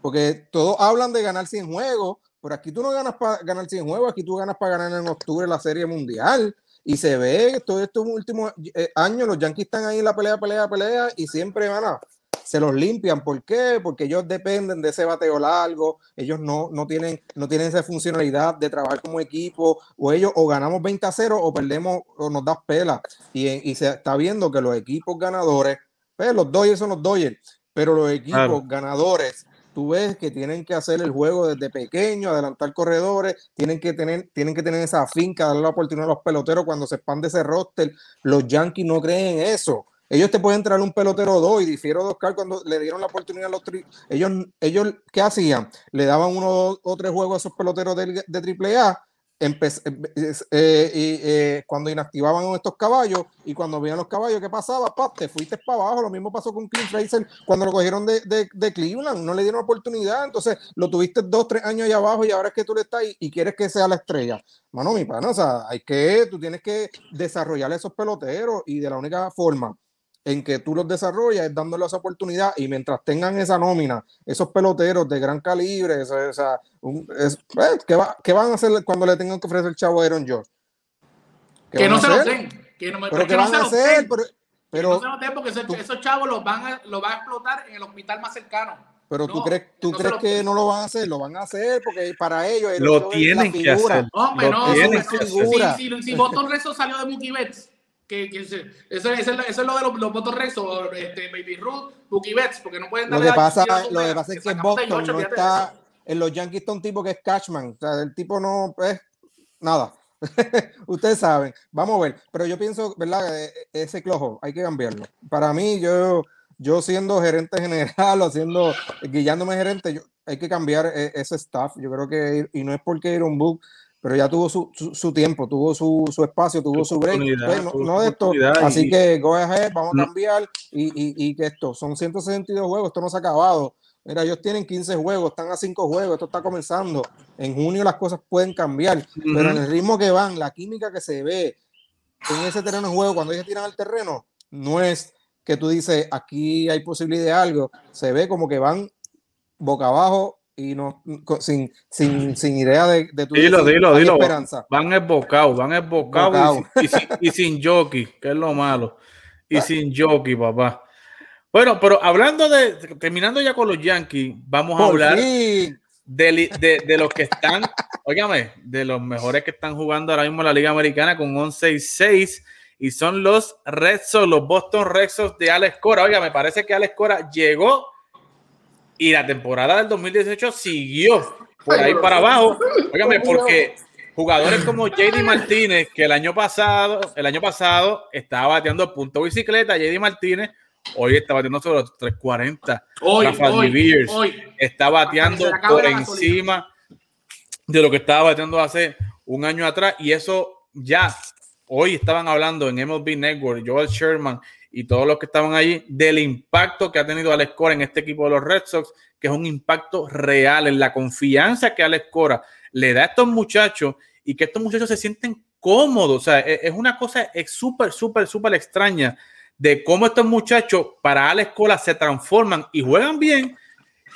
S2: Porque todos hablan de ganar 100 juegos, pero aquí tú no ganas para ganar 100 juegos, aquí tú ganas para ganar en octubre la Serie Mundial. Y se ve todos estos últimos eh, años los Yankees están ahí en la pelea, pelea, pelea y siempre van a, se los limpian. ¿Por qué? Porque ellos dependen de ese bateo largo, ellos no, no, tienen, no tienen esa funcionalidad de trabajar como equipo, o ellos o ganamos 20 a 0 o perdemos o nos das pela. Y, y se está viendo que los equipos ganadores, pues los Dodgers son los Dodgers, pero los equipos claro. ganadores tú ves que tienen que hacer el juego desde pequeño, adelantar corredores, tienen que tener, tienen que tener esa finca, darle la oportunidad a los peloteros cuando se expande ese roster. Los Yankees no creen en eso. Ellos te pueden traer un pelotero dos y difiero de Oscar cuando le dieron la oportunidad a los tri ellos, ellos, ¿qué hacían? Le daban uno o tres juegos a esos peloteros de, de AAA eh, y, eh, cuando inactivaban estos caballos y cuando veían los caballos, ¿qué pasaba? Pa, te fuiste para abajo. Lo mismo pasó con Clint Fraser cuando lo cogieron de, de, de, Cleveland. No le dieron oportunidad. Entonces lo tuviste dos, tres años allá abajo y ahora es que tú le estás y, y quieres que sea la estrella. Mano, mi pana, o sea, hay que, tú tienes que desarrollar esos peloteros y de la única forma en que tú los desarrollas es dándoles esa oportunidad y mientras tengan esa nómina, esos peloteros de gran calibre, o sea, un, es, eh, ¿qué, va, ¿qué, van a hacer cuando le tengan que ofrecer el chavo a Aaron George?
S3: Que no se lo den. Que no,
S2: pero ¿qué van no a hacer? Pero,
S3: pero no se lo den porque esos, tú, esos chavos los van, a, los van a explotar en el hospital más cercano.
S2: Pero tú crees, tú no crees que no lo van a hacer, lo van a hacer porque para ellos
S1: lo tienen que hacer.
S3: Hombre, no, no, si, si, si Boston Rezo salió de Mookie Betts, que, que eso, eso, eso, es lo de los, los votos Rezo, este, Baby Ruth, Mookie Betts, porque no pueden
S2: Lo que pasa, lo que pasa es que Boston no está, en los Yankees está un tipo que es Cashman, o sea, el tipo no es nada. Ustedes saben, vamos a ver, pero yo pienso, ¿verdad? Ese clojo hay que cambiarlo. Para mí, yo, yo siendo gerente general o siendo guiándome gerente, yo, hay que cambiar ese staff. Yo creo que, y no es porque Iron Book pero ya tuvo su, su, tiempo, tuvo su, su, espacio, tuvo su break. Pues, no, de esto. Así que go ahead, vamos a cambiar y, y, y, que esto son 162 juegos, esto no se ha acabado. Mira, ellos tienen 15 juegos, están a 5 juegos, esto está comenzando. En junio las cosas pueden cambiar, pero en el ritmo que van, la química que se ve en ese terreno de juego, cuando ellos tiran al terreno, no es que tú dices aquí hay posibilidad de algo, se ve como que van boca abajo y no sin, sin, sin idea de, de
S1: tu dilo, dilo, dilo. esperanza. Van esbocados, van esbocados y, sin, y sin jockey, que es lo malo. Y sin jockey, papá. Bueno, pero hablando de, terminando ya con los Yankees, vamos a hablar de, de, los que están, óigame, de los mejores que están jugando ahora mismo en la Liga Americana con 11 y 6 y son los Red Sox, los Boston Red Sox de Alex Cora. Oiga, me parece que Alex Cora llegó y la temporada del 2018 siguió por ahí para abajo. Óigame, porque jugadores como JD Martínez, que el año pasado, el año pasado estaba bateando punto bicicleta, JD Martínez Hoy está bateando sobre los 340. Hoy, hoy, está bateando por encima de lo que estaba bateando hace un año atrás. Y eso ya hoy estaban hablando en MLB Network, Joel Sherman y todos los que estaban allí del impacto que ha tenido Alex Cora en este equipo de los Red Sox, que es un impacto real en la confianza que Alex Cora le da a estos muchachos y que estos muchachos se sienten cómodos. O sea, e, es una cosa súper, súper, súper extraña de cómo estos muchachos para Alex Cola se transforman y juegan bien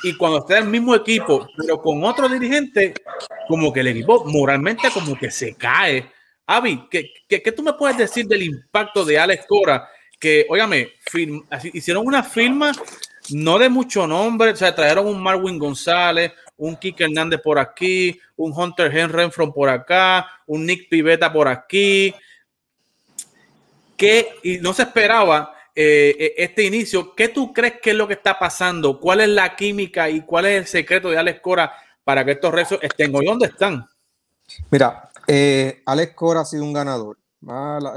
S1: y cuando está el mismo equipo, pero con otro dirigente, como que el equipo moralmente como que se cae. Avi, ¿qué, qué, tú me puedes decir del impacto de Alex Cora? Que, óigame, hicieron una firma no de mucho nombre, o sea, trajeron un Marwin González, un Kike Hernández por aquí, un Hunter Henry por acá, un Nick Pivetta por aquí, que y no se esperaba eh, eh, este inicio. ¿Qué tú crees que es lo que está pasando? ¿Cuál es la química y cuál es el secreto de Alex Cora para que estos rezos estén hoy? ¿Dónde están?
S2: Mira, eh, Alex Cora ha sido un ganador,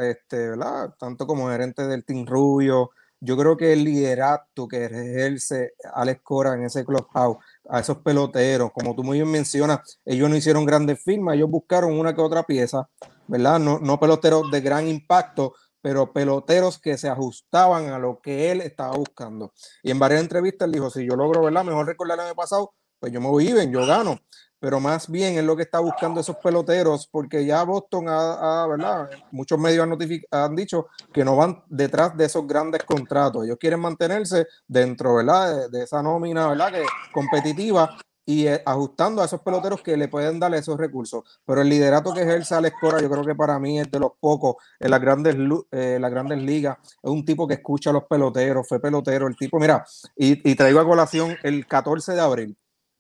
S2: este, tanto como gerente del Team Rubio. Yo creo que el liderato que ejerce Alex Cora en ese clubhouse, a esos peloteros, como tú muy bien mencionas, ellos no hicieron grandes firmas, ellos buscaron una que otra pieza, ¿verdad? No, no peloteros de gran impacto, pero peloteros que se ajustaban a lo que él estaba buscando. Y en varias entrevistas él dijo, si yo logro, ¿verdad? Mejor recordar el año pasado, pues yo me voy bien, yo gano. Pero más bien es lo que está buscando esos peloteros, porque ya Boston, ha, ¿verdad? Muchos medios han, han dicho que no van detrás de esos grandes contratos. Ellos quieren mantenerse dentro, ¿verdad? De, de esa nómina, ¿verdad? Que competitiva y eh, ajustando a esos peloteros que le pueden darle esos recursos. Pero el liderato que ejerce Alex Cora, yo creo que para mí es de los pocos en las grandes, eh, las grandes ligas. Es un tipo que escucha a los peloteros, fue pelotero. El tipo, mira, y, traigo a colación el 14 de abril.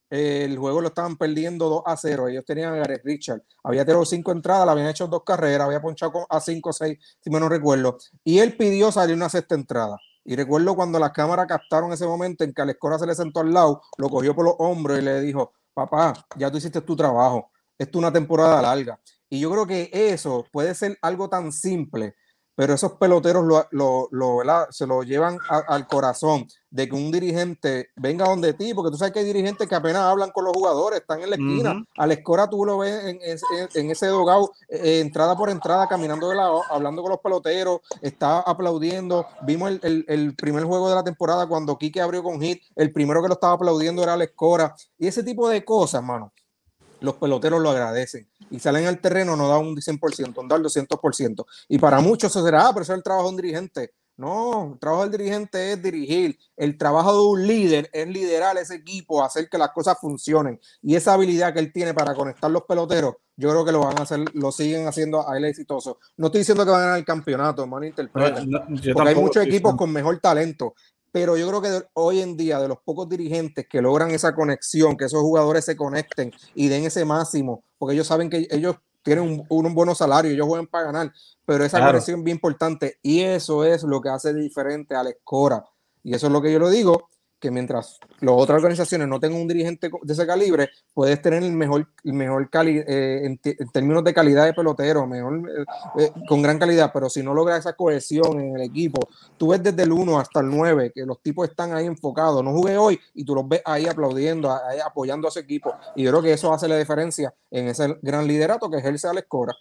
S2: El juego lo estaban perdiendo 2 a 0. Ellos tenían a Gareth Richard. Había tirado cinco entradas, le habían hecho dos carreras, había ponchado a 5 o 6, si me no recuerdo. Y él pidió salir una sexta entrada. Y recuerdo cuando las cámaras captaron ese momento en que Alescora se le sentó al lado, lo cogió por los hombros y le dijo, papá, ya tú hiciste tu trabajo, esto es una temporada larga. Y yo creo que eso puede ser algo tan simple pero esos peloteros lo, se lo llevan al corazón de que un dirigente venga donde ti, porque tú sabes que hay dirigentes que apenas hablan con los jugadores, están en la esquina. Al Escora tú lo ves en, ese dogado, eh, entrada por entrada, caminando de lado, hablando con los peloteros, está aplaudiendo. Vimos el, primer juego de la temporada cuando Quique abrió con hit, el primero que lo estaba aplaudiendo era Alex Cora, y ese tipo de cosas, mano los peloteros lo agradecen y salen al terreno, no da un 100%, da el 200%. Y para muchos eso será, ah, pero eso es el trabajo de un dirigente. No, el trabajo del dirigente es dirigir. El trabajo de un líder es liderar ese equipo, hacer que las cosas funcionen. Y esa habilidad que él tiene para conectar los peloteros, yo creo que lo van a hacer, lo siguen haciendo a él exitoso. No estoy diciendo que van a ganar el campeonato, hermano, interpreta. porque hay muchos equipos con mejor talento, pero yo creo que hoy en día de los pocos dirigentes que logran esa conexión, que esos jugadores se conecten y den ese máximo, porque ellos saben que ellos tienen un, buen salario, ellos juegan para ganar, pero esa conexión es bien importante y eso es lo que hace diferente a la Escora. Y eso es lo que yo lo digo, que mientras las otras organizaciones no tengan un dirigente de ese calibre, puedes tener el mejor, el mejor cali eh, en, términos de calidad de pelotero, mejor, eh, eh, con gran calidad, pero si no logra esa cohesión en el equipo, tú ves desde el 1 hasta el 9 que los tipos están ahí enfocados, no jugué hoy y tú los ves ahí aplaudiendo, ahí apoyando a ese equipo, y yo creo que eso hace la diferencia en ese gran liderato que ejerce Alex Cora.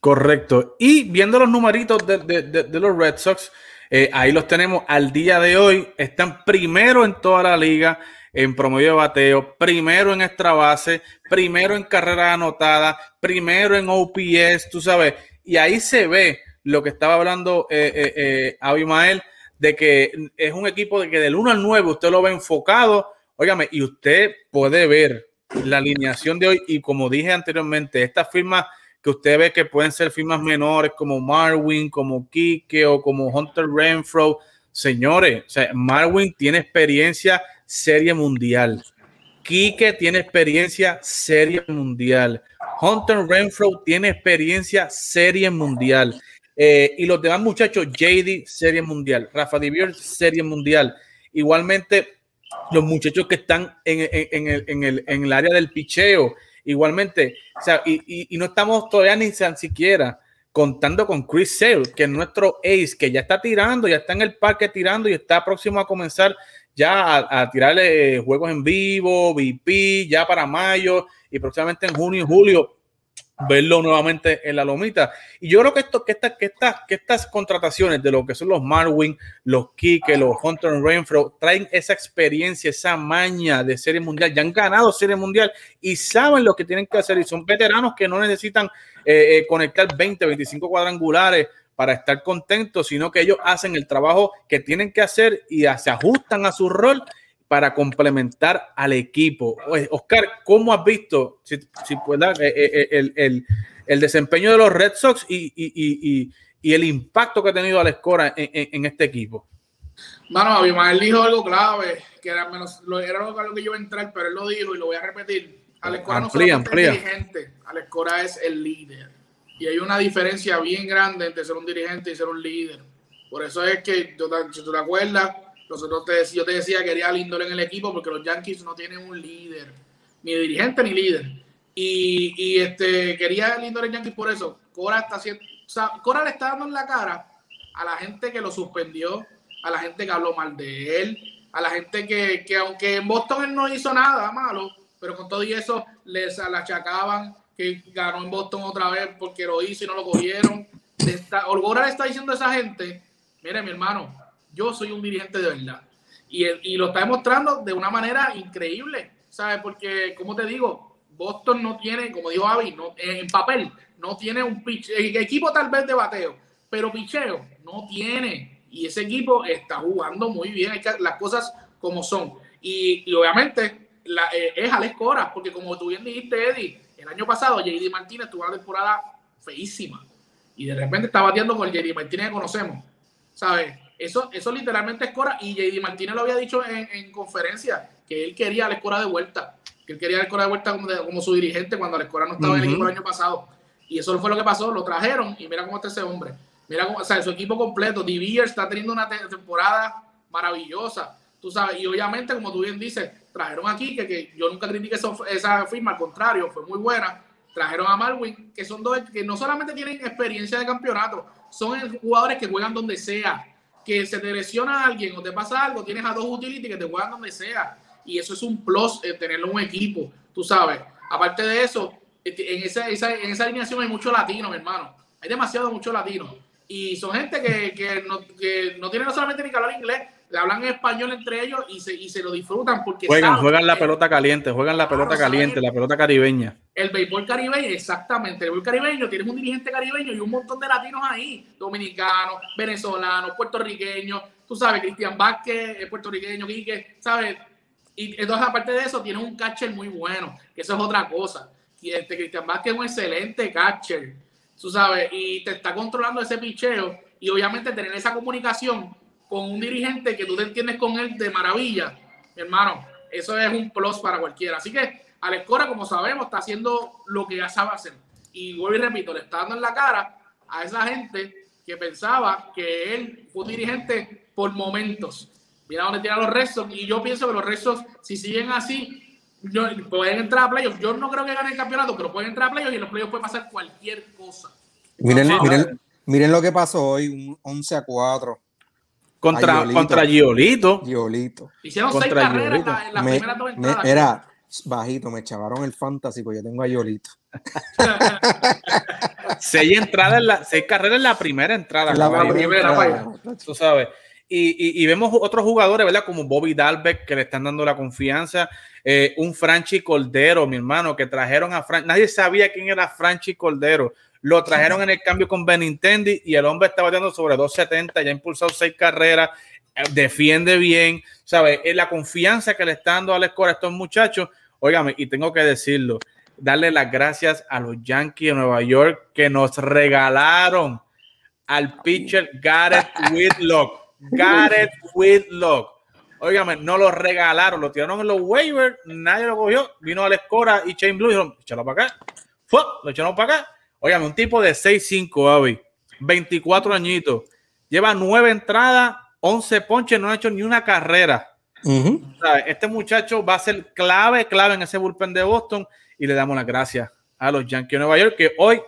S1: Correcto. Y viendo los numeritos de, de los Red Sox, eh, ahí los tenemos al día de hoy. Están primero en toda la liga en promedio de bateo, primero en extra base, primero en carrera anotada, primero en OPS, tú sabes. Y ahí se ve lo que estaba hablando eh, eh, eh Abimael, de que es un equipo de que del 1 al 9 usted lo ve enfocado. Óigame, y usted puede ver la alineación de hoy. Y como dije anteriormente, esta firma que usted ve que pueden ser firmas menores como Marwin, como Kike o como Hunter Renfro. Señores, Marwin tiene experiencia serie mundial. Kike tiene experiencia serie mundial. Hunter Renfro tiene experiencia serie mundial. Eh, y los demás muchachos, JD, serie mundial. Rafa Divier, serie mundial. Igualmente, los muchachos que están en, en, el, en el área del picheo, Igualmente, o sea, y, no estamos todavía ni siquiera contando con Chris Sale, que es nuestro ace, que ya está tirando, ya está en el parque tirando y está próximo a comenzar ya a, tirarle juegos en vivo, VP, ya para mayo y próximamente en junio y julio verlo nuevamente en la lomita. Y yo creo que esto, que estas, que estas, que estas contrataciones de lo que son los Marwin, los Kike, los Hunter Renfro, traen esa experiencia, esa maña de serie mundial. Ya han ganado serie mundial y saben lo que tienen que hacer. Y son veteranos que no necesitan eh, eh, conectar 20, 25 cuadrangulares para estar contentos, sino que ellos hacen el trabajo que tienen que hacer y se ajustan a su rol para complementar al equipo. Oscar, ¿cómo has visto si, si eh, eh, eh, el, desempeño de los Red Sox y, el impacto que ha tenido Alex Cora en, este equipo?
S3: Bueno, Abimael dijo algo clave, que era, menos, lo, era lo que yo iba a entrar, pero él lo dijo y lo voy a repetir. Alex Cora no es dirigente, Alex Cora es el líder. Y hay una diferencia bien grande entre ser un dirigente y ser un líder. Por eso es que, si tú te acuerdas, nosotros te, yo te decía que quería a Lindor en el equipo porque los Yankees no tienen un líder, ni dirigente ni líder. Y, este, quería a Lindor en Yankees por eso. Cora, está haciendo, Cora le está dando en la cara a la gente que lo suspendió, a la gente que habló mal de él, a la gente que, que aunque en Boston él no hizo nada malo, pero con todo y eso les achacaban que ganó en Boston otra vez porque lo hizo y no lo cogieron. Le está diciendo a esa gente, mire mi hermano, yo soy un dirigente de verdad. Y, y lo está demostrando de una manera increíble, ¿sabes? Porque, como te digo, Boston no tiene, como dijo Avi, no, en papel, no tiene un pitch, equipo tal vez de bateo, pero picheo no tiene. Y ese equipo está jugando muy bien, las cosas como son. Y, obviamente eh, es Alex Cora, porque como tú bien dijiste, Eddie, el año pasado JD Martínez tuvo una temporada feísima. Y de repente está bateando con el JD Martínez que conocemos. ¿Sabes? Eso, eso literalmente es Cora. Y JD Martínez lo había dicho en, conferencia, que él quería a la Cora de vuelta. Que él quería a la Cora de vuelta como, su dirigente cuando la Cora no estaba en el equipo el año pasado. Y eso fue lo que pasó. Lo trajeron y mira cómo está ese hombre. Mira cómo, o sea, su equipo completo. Divier está teniendo una temporada maravillosa. Tú sabes, y obviamente, como tú bien dices, trajeron aquí, que, que yo nunca critiqué esa firma, al contrario, fue muy buena. Trajeron a Marwin, que son dos que no solamente tienen experiencia de campeonato, son jugadores que juegan donde sea que se te lesiona a alguien o te pasa algo, tienes a dos utility que te juegan donde sea. Y eso es un plus, eh, tenerlo en un equipo, tú sabes. Aparte de eso, este, en esa, en esa alineación hay mucho latino, mi hermano. Hay demasiado mucho latino. Y son gente que, que, no, que no tiene no solamente ni que hablar inglés, le hablan español entre ellos y se, y se lo disfrutan porque
S1: juegan, juegan la pelota caliente, juegan la pelota caliente, la pelota caribeña.
S3: El béisbol caribeño, exactamente, el béisbol caribeño, tienes un dirigente caribeño y un montón de latinos ahí, dominicanos, venezolanos, puertorriqueños, tú sabes, Cristian Vázquez, puertorriqueño, Quique, ¿sabes? Y entonces, aparte de eso, tienes un catcher muy bueno, que eso es otra cosa. Y este Cristian Vázquez es un excelente catcher, tú sabes, y te está controlando ese picheo y obviamente tener esa comunicación con un dirigente que tú te entiendes con él de maravilla, hermano, eso es un plus para cualquiera. Así que Alex Cora, como sabemos, está haciendo lo que ya sabe hacer. Y vuelvo y repito, le está dando en la cara a esa gente que pensaba que él fue un dirigente por momentos. Mira dónde tiran los restos. Y yo pienso que los restos, si siguen así, pueden entrar a playoffs. Yo no creo que ganen el campeonato, pero pueden entrar a playoffs y en los playoffs puede pasar cualquier cosa.
S2: Miren, miren, miren, lo que pasó hoy, un 11 a 4.
S1: Contra, contra Giolito.
S2: Giolito.
S3: Hicieron seis carreras en la, primera dos entradas.
S2: Era bajito, me chavaron el fantasy, pues yo tengo a Giolito.
S1: seis entradas, en la, seis carreras en la primera entrada.
S2: La, primera,
S1: Tú sabes. Y, y, vemos otros jugadores, ¿verdad? Como Bobby Dalbeck, que le están dando la confianza. Eh, un Franchi Cordero, mi hermano, que trajeron a Franchi. Nadie sabía quién era Franchi Cordero. Lo trajeron en el cambio con Benintendi y el hombre está bateando sobre 270, ya ha impulsado seis carreras, eh, defiende bien, ¿sabes? Es la confianza que le está dando Alex Cora a estos muchachos. Óigame, y tengo que decirlo, darle las gracias a los Yankees de Nueva York que nos regalaron al pitcher Garrett Whitlock. Garrett Whitlock. Óigame, no lo regalaron, lo tiraron en los waivers, nadie lo cogió. Vino Alex Cora y Shane Blue y dijeron, échalo para acá. Fue, lo echaron para acá. Óigame, un tipo de 6'5, Avi, 24 añitos, lleva nueve entradas, 11 ponches, no ha hecho ni una carrera. Este muchacho va a ser clave, clave en ese bullpen de Boston y le damos las gracias a los Yankees de Nueva York que hoy,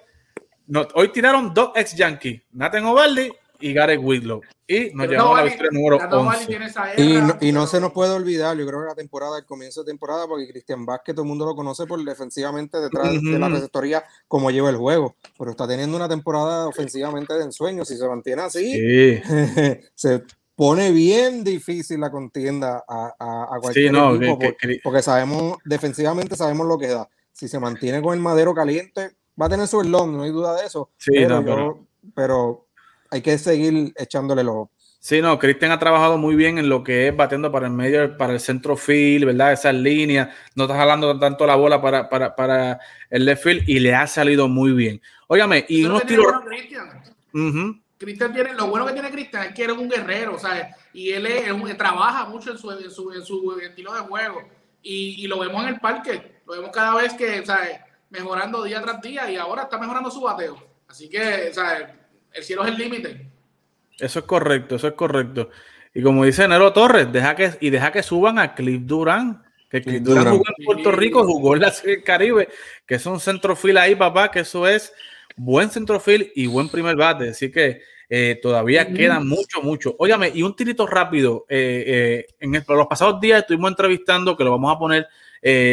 S1: no, hoy tiraron dos ex Yankees, Nathan Ovaldi y Gareth Whitlow. Y nos llevamos a la victoria número 11.
S2: Y no, y no, se nos puede olvidar, yo creo que la temporada, el comienzo de temporada, porque Cristian Vázquez todo el mundo lo conoce por defensivamente detrás de la receptoría, como lleva el juego. Pero está teniendo una temporada ofensivamente de ensueño. Si se mantiene así, se pone bien difícil la contienda a, a, cualquier equipo, porque, sabemos, defensivamente sabemos lo que da. Si se mantiene con el madero caliente, va a tener su long, no hay duda de eso. pero, pero, hay que seguir echándole los
S1: Sí, no, Cristian ha trabajado muy bien en lo que es batiendo para el medio, para el centro field, ¿verdad? Esas líneas, no estás jalando tanto la bola para, para, para, el left field y le ha salido muy bien. Óigame, y unos tiros.
S3: Cristian tiene, lo bueno que tiene Cristian es que eres un guerrero, ¿sabes? Y él es, un, trabaja mucho en su, en su, en su estilo de juego. Y, y, lo vemos en el parque, lo vemos cada vez que, ¿sabes? Mejorando día tras día y ahora está mejorando su bateo. Así que, ¿sabes? El cielo es el límite.
S1: Eso es correcto, eso es correcto. Y como dice Nero Torres, deja que, y deja que suban a Cliff Durán. Que Cliff Durán jugó en Puerto Rico, jugó en la Caribe, que es un centrofil ahí, papá, que eso es buen centrofil y buen primer bate. Así que eh, todavía queda mucho, mucho. Óyame, y un tirito rápido. Eh, eh, en los pasados días estuvimos entrevistando, que lo vamos a poner,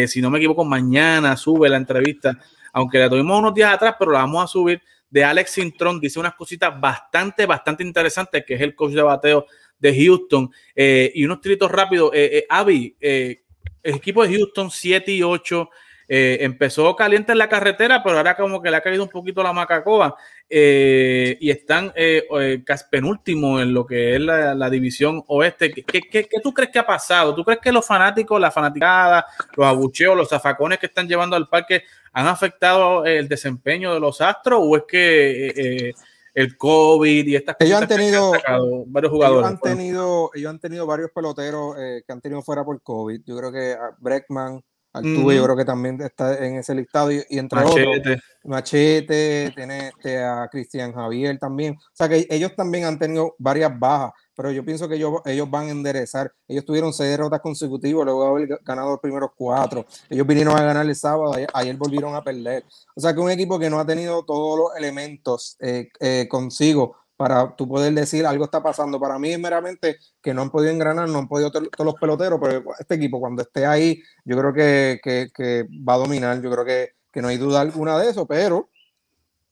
S1: si no me equivoco, mañana sube la entrevista, aunque la tuvimos unos días atrás, pero la vamos a subir, de Alex Sintrón. Dice unas cositas bastante, bastante interesantes, que es el coach de bateo de Houston. y unos tiritos rápidos. Avi, el equipo de Houston 7 y 8. empezó caliente en la carretera, pero ahora como que le ha caído un poquito la macacoa. Eh, y están eh, eh penúltimo en lo que es la, división oeste. ¿Qué, ¿Qué, tú crees que ha pasado? ¿Tú crees que los fanáticos, la fanaticada, los abucheos, los zafacones que están llevando al parque han afectado el desempeño de los astros o es que eh, el COVID y estas
S2: ellos han tenido
S1: varios jugadores?
S2: Ellos han tenido, ellos han tenido varios peloteros que han tenido fuera por COVID. Yo creo que Breckman, Altuve, yo creo que también está en ese listado y, entre otros. Machete, tiene este, a Cristian Javier también. O sea que ellos también han tenido varias bajas, pero yo pienso que ellos, ellos van a enderezar. Ellos tuvieron seis derrotas consecutivas luego de haber ganado los primeros cuatro. Ellos vinieron a ganar el sábado, ayer, volvieron a perder. O sea que un equipo que no ha tenido todos los elementos eh, eh, consigo para tú poder decir algo está pasando. Para mí es meramente que no han podido engranar, no han podido todos los peloteros, pero este equipo cuando esté ahí, yo creo que, que, va a dominar, yo creo que, que, no hay duda alguna de eso, pero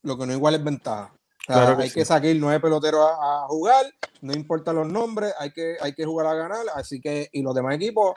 S2: lo que no igual es ventaja. hay que sacar nueve peloteros a, jugar, no importa los nombres, hay que, hay que jugar a ganar, así que, y los demás equipos,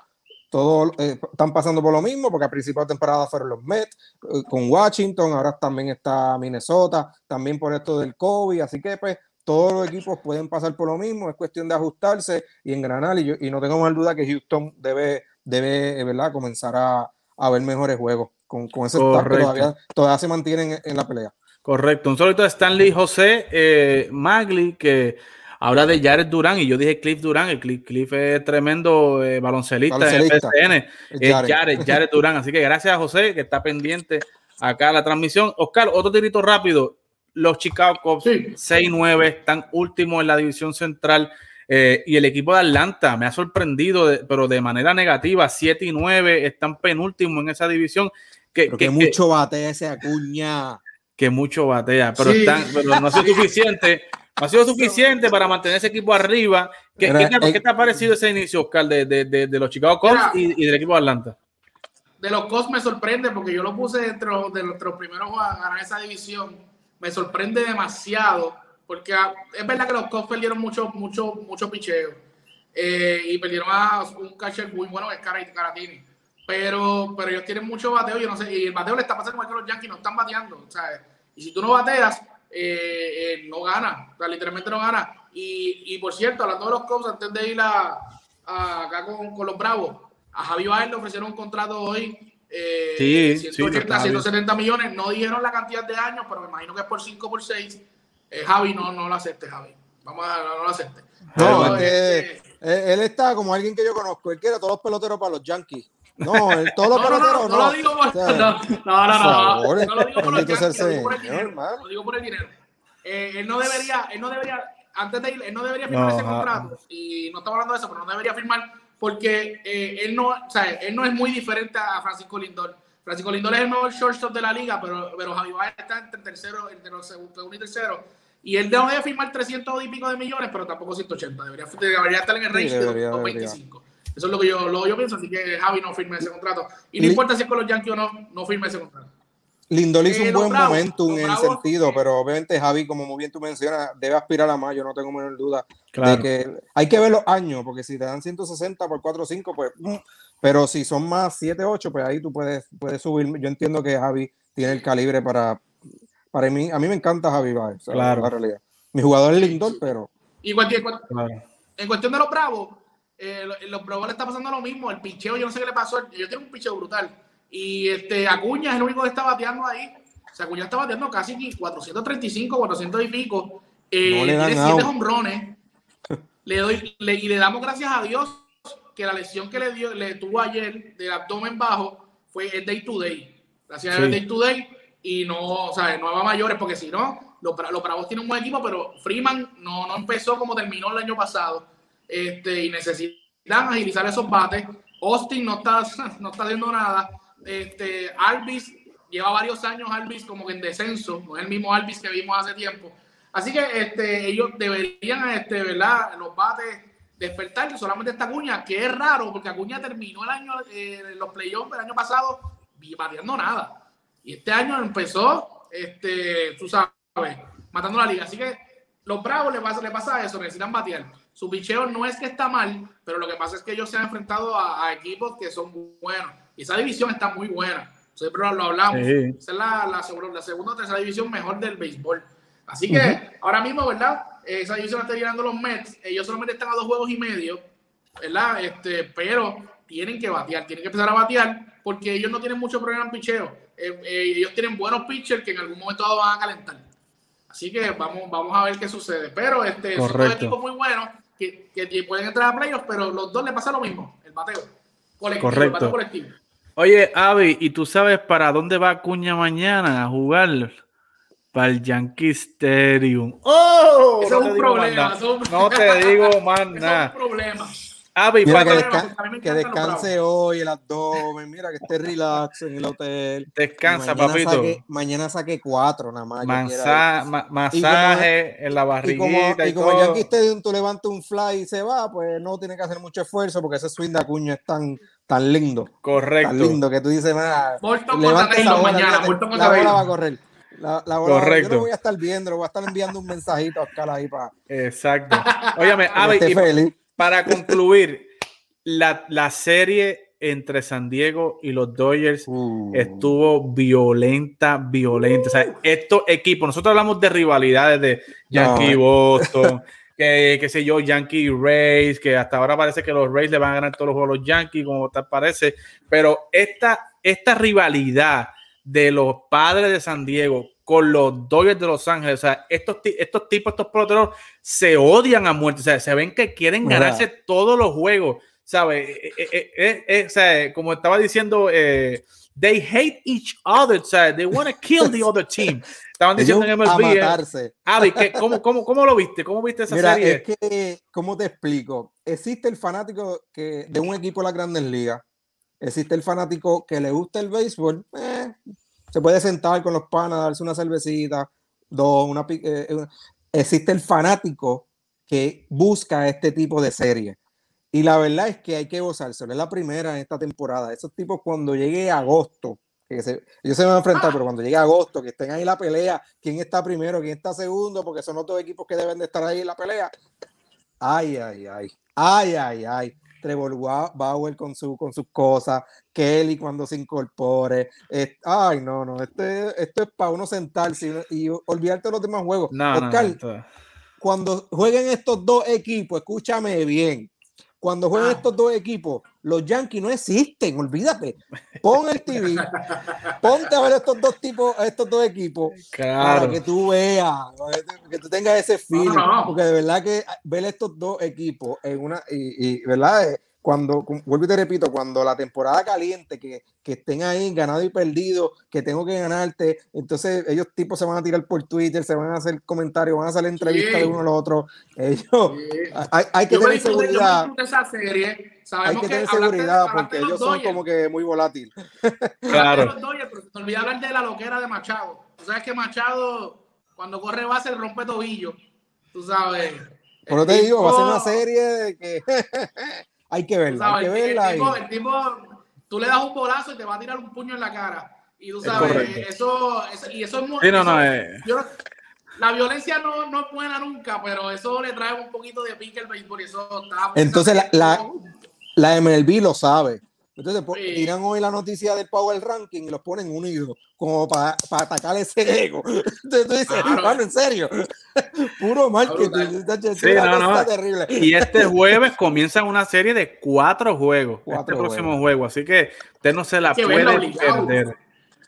S2: todos eh, están pasando por lo mismo, porque a principio de temporada fueron los Mets, eh, con Washington, ahora también está Minnesota, también por esto del COVID, así que pues todos los equipos pueden pasar por lo mismo, es cuestión de ajustarse y engranar. Y, yo, y no tengo más duda que Houston debe, debe eh, ¿verdad? comenzar a, a ver mejores juegos con, con ese todavía, todavía se mantienen en, la pelea.
S1: Correcto. Un solito de Stanley José eh, Magli que habla de Jared Durán y yo dije Cliff Durán. El Cliff, Cliff es tremendo eh, baloncelista, en el PCN. Es Jared, Jared Durán. Así que gracias a José que está pendiente acá la transmisión. Oscar, otro tirito rápido los Chicago Cubs 6-9 están últimos en la división central. Eh, y el equipo de Atlanta me ha sorprendido, pero de manera negativa, 7 y 9, están penúltimo en esa división.
S2: Que, que, mucho batea ese Acuña.
S1: Que mucho batea, pero, están, pero no ha sido suficiente. No ha sido suficiente para mantener ese equipo arriba. ¿Qué, ¿qué, te, ha parecido ese inicio, Oscar, de, de, de, los Chicago Cubs y, del equipo de Atlanta?
S3: De los Cubs me sorprende porque yo lo puse dentro de los primeros a ganar esa división. Me sorprende demasiado porque ah, es verdad que los Cubs perdieron mucho, mucho, mucho picheo. Eh, y perdieron a un catcher muy bueno que es Caratini. Pero, pero ellos tienen mucho bateo, yo no sé, y el bateo le está pasando igual que los Yankees no están bateando, ¿sabes? Y si tú no bateas, eh, eh, no gana, o sea, literalmente no gana. Y, y, por cierto, hablando de los Cubs, antes de ir a, acá con, con, los Bravos, a Javi Baez le ofrecieron un contrato hoy eh, sí, 180, 170 millones. No dijeron la cantidad de años, pero me imagino que es por 5 por 6 eh, Javi, no, no lo acepte, Javi. Vamos a no lo acepte.
S2: No, este, él está como alguien que yo conozco. Él quiere todos los peloteros para los Yankees. No, todos los peloteros no. No, lo digo por, no, no, no, no, no, lo digo por los Yankees, lo digo por el dinero. Lo digo por el dinero. Eh, él no debería, él no debería, antes de ir, él no debería firmar ese contrato. Y no estamos hablando de eso, pero no debería firmar porque eh, él no, o sea, él no es muy diferente a Francisco Lindor. Francisco Lindor es el mejor shortstop de la liga, pero, pero Javi Baez está entre tercero, entre los segundo y tercero y él debe firmar 300 y pico de millones, pero tampoco 180. Debería, debería estar en el range de 225. Eso es lo que yo, lo, yo pienso, así que Javi no firme ese contrato. Y no importa si es con los Yankees o no, no firme ese contrato. Lindor hizo un buen momentum en el sentido, pero obviamente Javi, como muy bien tú mencionas, debe aspirar a más, yo no tengo menor duda de que hay que ver los años, porque si te dan 160 por 4 o 5, pues, mm, pero si son más 7, 8, pues ahí tú puedes, puedes subir. Yo entiendo que Javi tiene el calibre para, para mí, a mí me encanta Javi Baez, claro. la realidad. Mi jugador es Lindor, pero.
S3: Y cualquier, en cuestión de los Bravos, eh, los Bravos le está pasando lo mismo. El picheo, yo no sé qué le pasó. Ellos tienen un picheo brutal. Y este, Acuña es el único que está bateando ahí. O sea, Acuña está bateando casi 435, 400 y pico. Eh, no le tiene 7 hombrones. le doy, le, y le damos gracias a Dios que la lesión que le dio, le tuvo ayer del abdomen bajo fue el day to day. Gracias a day to day y no, o sea, no va mayores, porque si no, los, los Bravos tienen un buen equipo, pero Freeman no, no empezó como terminó el año pasado este, y necesitan agilizar esos bates. Austin no está, no está haciendo nada. Este, Alvis lleva varios años, Alvis como que en descenso, no es el mismo Alvis que vimos hace tiempo. Así que este, ellos deberían, este, ¿verdad? Los bates despertar solamente esta Acuña, que es raro porque Acuña terminó el año, eh, los playoffs el año pasado, bateando nada. Y este año empezó, este, tú sabes, matando la liga. Así que los Bravos le pasa, le pasa eso, necesitan batear. Su picheo no es que está mal, pero lo que pasa es que ellos se han enfrentado a, equipos que son buenos. Y esa división está muy buena. Siempre lo hablamos. Esa es la, la, segunda o tercera división mejor del béisbol. Así que ahora mismo, ¿verdad? Esa división la está llenando los Mets. Ellos solamente están a dos juegos y medio, ¿verdad? Este, pero tienen que batear, tienen que empezar a batear porque ellos no tienen mucho problema en picheo. Eh, eh, ellos tienen buenos pitchers que en algún momento van a calentar. Así que vamos, vamos a ver qué sucede. Pero este, son dos equipos muy buenos que, que, pueden entrar a playoffs, pero los dos les pasa lo mismo, el bateo. Colectivo, Correcto. El bateo colectivo.
S1: Oye, Avi, ¿y tú sabes para dónde va Cuña mañana a jugar? Para el Yankee Stadium. ¡Oh!
S3: Eso no es un problema.
S1: No te digo más nada.
S3: Es un problema.
S2: Ah, que, que, descanse hoy el abdomen, mira que esté relax en el hotel.
S1: Descansa, papito.
S2: mañana saque cuatro nada más.
S1: masaje en la barriguita.
S2: Y como, y como Stadium tú levantas un fly y se va, pues no tiene que hacer mucho esfuerzo porque ese swing de Acuña es tan, tan lindo.
S1: Correcto.
S2: Tan lindo que tú dices, nada.
S3: Levanta la bola, mañana,
S2: la, bola va a correr. La, la bola, Correcto. Yo no voy a estar viendo, voy a estar enviando un mensajito a Oscar ahí para.
S1: Exacto. Óyame, Avi, y, para concluir, la, serie entre San Diego y los Dodgers uh. estuvo violenta, violenta. O sea, estos equipos, nosotros hablamos de rivalidades de Yankee Boston, que qué sé yo, Yankee Rays, que hasta ahora parece que los Rays le van a ganar todos los juegos a los Yankees, como tal parece, pero esta, esta rivalidad de los padres de San Diego con los Dodgers de Los Ángeles. O sea, estos, estos tipos, estos peloteros se odian a muerte. O sea, se ven que quieren ganarse todos los juegos. ¿Sabes? Eh, eh, eh, o sea, como estaba diciendo they hate each other, o sea, they want to kill the other team. Estaban diciendo en MLB. Eh. Avi, ¿cómo, cómo, cómo, lo viste? ¿Cómo viste esa
S2: Mira,
S1: serie?
S2: Es que, ¿cómo te explico? Existe el fanático que, de un equipo de las grandes ligas. Existe el fanático que le gusta el béisbol. Eh, se puede sentar con los panas, darse una cervecita, dos, una, eh, eh, existe el fanático que busca este tipo de serie. Y la verdad es que hay que gozárselo. Es la primera en esta temporada. Esos tipos cuando llegue agosto, que se, ellos se van a enfrentar, pero cuando llegue agosto, que estén ahí la pelea, quién está primero, quién está segundo, porque son otros equipos que deben de estar ahí en la pelea. Ay, ay, ay. Ay, ay, ay. Trevor Bauer con, su, con sus cosas, Kelly cuando se incorpore. ay, no, no, este, esto es para uno sentarse y, olvidarte de los demás juegos. Oscar, cuando jueguen estos dos equipos, escúchame bien, cuando jueguen ah. estos dos equipos, los Yankees no existen, olvídate. Pon el TV, ponte a ver estos dos tipos, estos dos equipos, para que tú veas, que tú tengas ese feeling, porque de verdad que ver estos dos equipos en una, y, y verdad, cuando, vuelvo y te repito, cuando la temporada caliente, que, que, estén ahí ganado y perdido, que tengo que ganarte, entonces ellos tipos se van a tirar por Twitter, se van a hacer comentarios, van a hacer entrevistas de uno a los otros. Ellos, hay, hay, que tener seguridad. hay que, tener seguridad porque ellos son como que muy volátiles.
S3: Claro. te olvidé hablar de la loquera de Machado. Tú sabes que Machado, cuando corre base, rompe tobillo. Tú sabes.
S2: Pero te digo, va a ser una serie de que Hay que verla, hay que verla.
S3: El tipo, tú le das un bolazo y te va a tirar un puño en la cara. Y tú sabes, eso, y eso es muy...
S1: Eh.
S3: la violencia no, no, es buena nunca, pero eso le trae un poquito de pique al béisbol y eso está...
S2: Entonces la, la, la MLB lo sabe. Entonces pues, tiran hoy la noticia del Power Ranking y los ponen unidos, como para atacar ese ego. Entonces tú dices, claro. en serio, puro marketing.
S1: Sí, no, no. Terrible. Y este jueves comienza una serie de cuatro juegos, cuatro este próximo juego, así que usted no se la puede perder.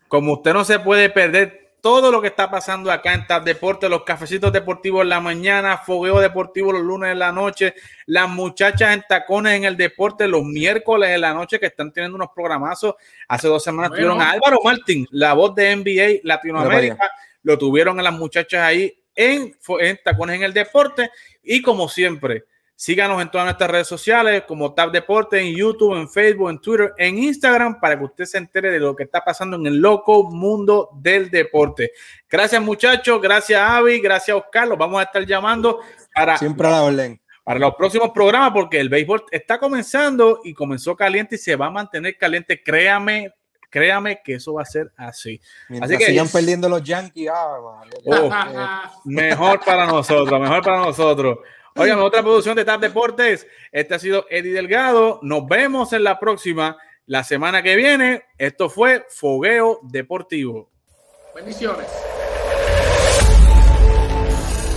S1: Como usted no se puede perder todo lo que está pasando acá en TAP Deporte, los cafecitos deportivos en la mañana, fogueo deportivo los lunes en la noche, las muchachas en tacones en el deporte los miércoles en la noche que están teniendo unos programazos. Hace dos semanas tuvieron a Álvaro Martín, la voz de NBA Latinoamérica, lo tuvieron a las muchachas ahí en, en tacones en el deporte y como siempre Síganos en todas nuestras redes sociales como Tab Deporte, en YouTube, en Facebook, en Twitter, en Instagram, para que usted se entere de lo que está pasando en el loco mundo del deporte. Gracias muchachos, gracias Avi, gracias Oscar, los vamos a estar llamando para...
S2: Siempre a la
S1: Para los próximos programas, porque el béisbol está comenzando y comenzó caliente y se va a mantener caliente. Créame, créame que eso va a ser así.
S2: así que sigan perdiendo los Yankees. Ah,
S1: oh, mejor para nosotros, mejor para nosotros. Oigan, otra producción de TAP Deportes. Este ha sido Eddie Delgado. Nos vemos en la próxima, la semana que viene. Esto fue Fogueo Deportivo.
S3: Bendiciones.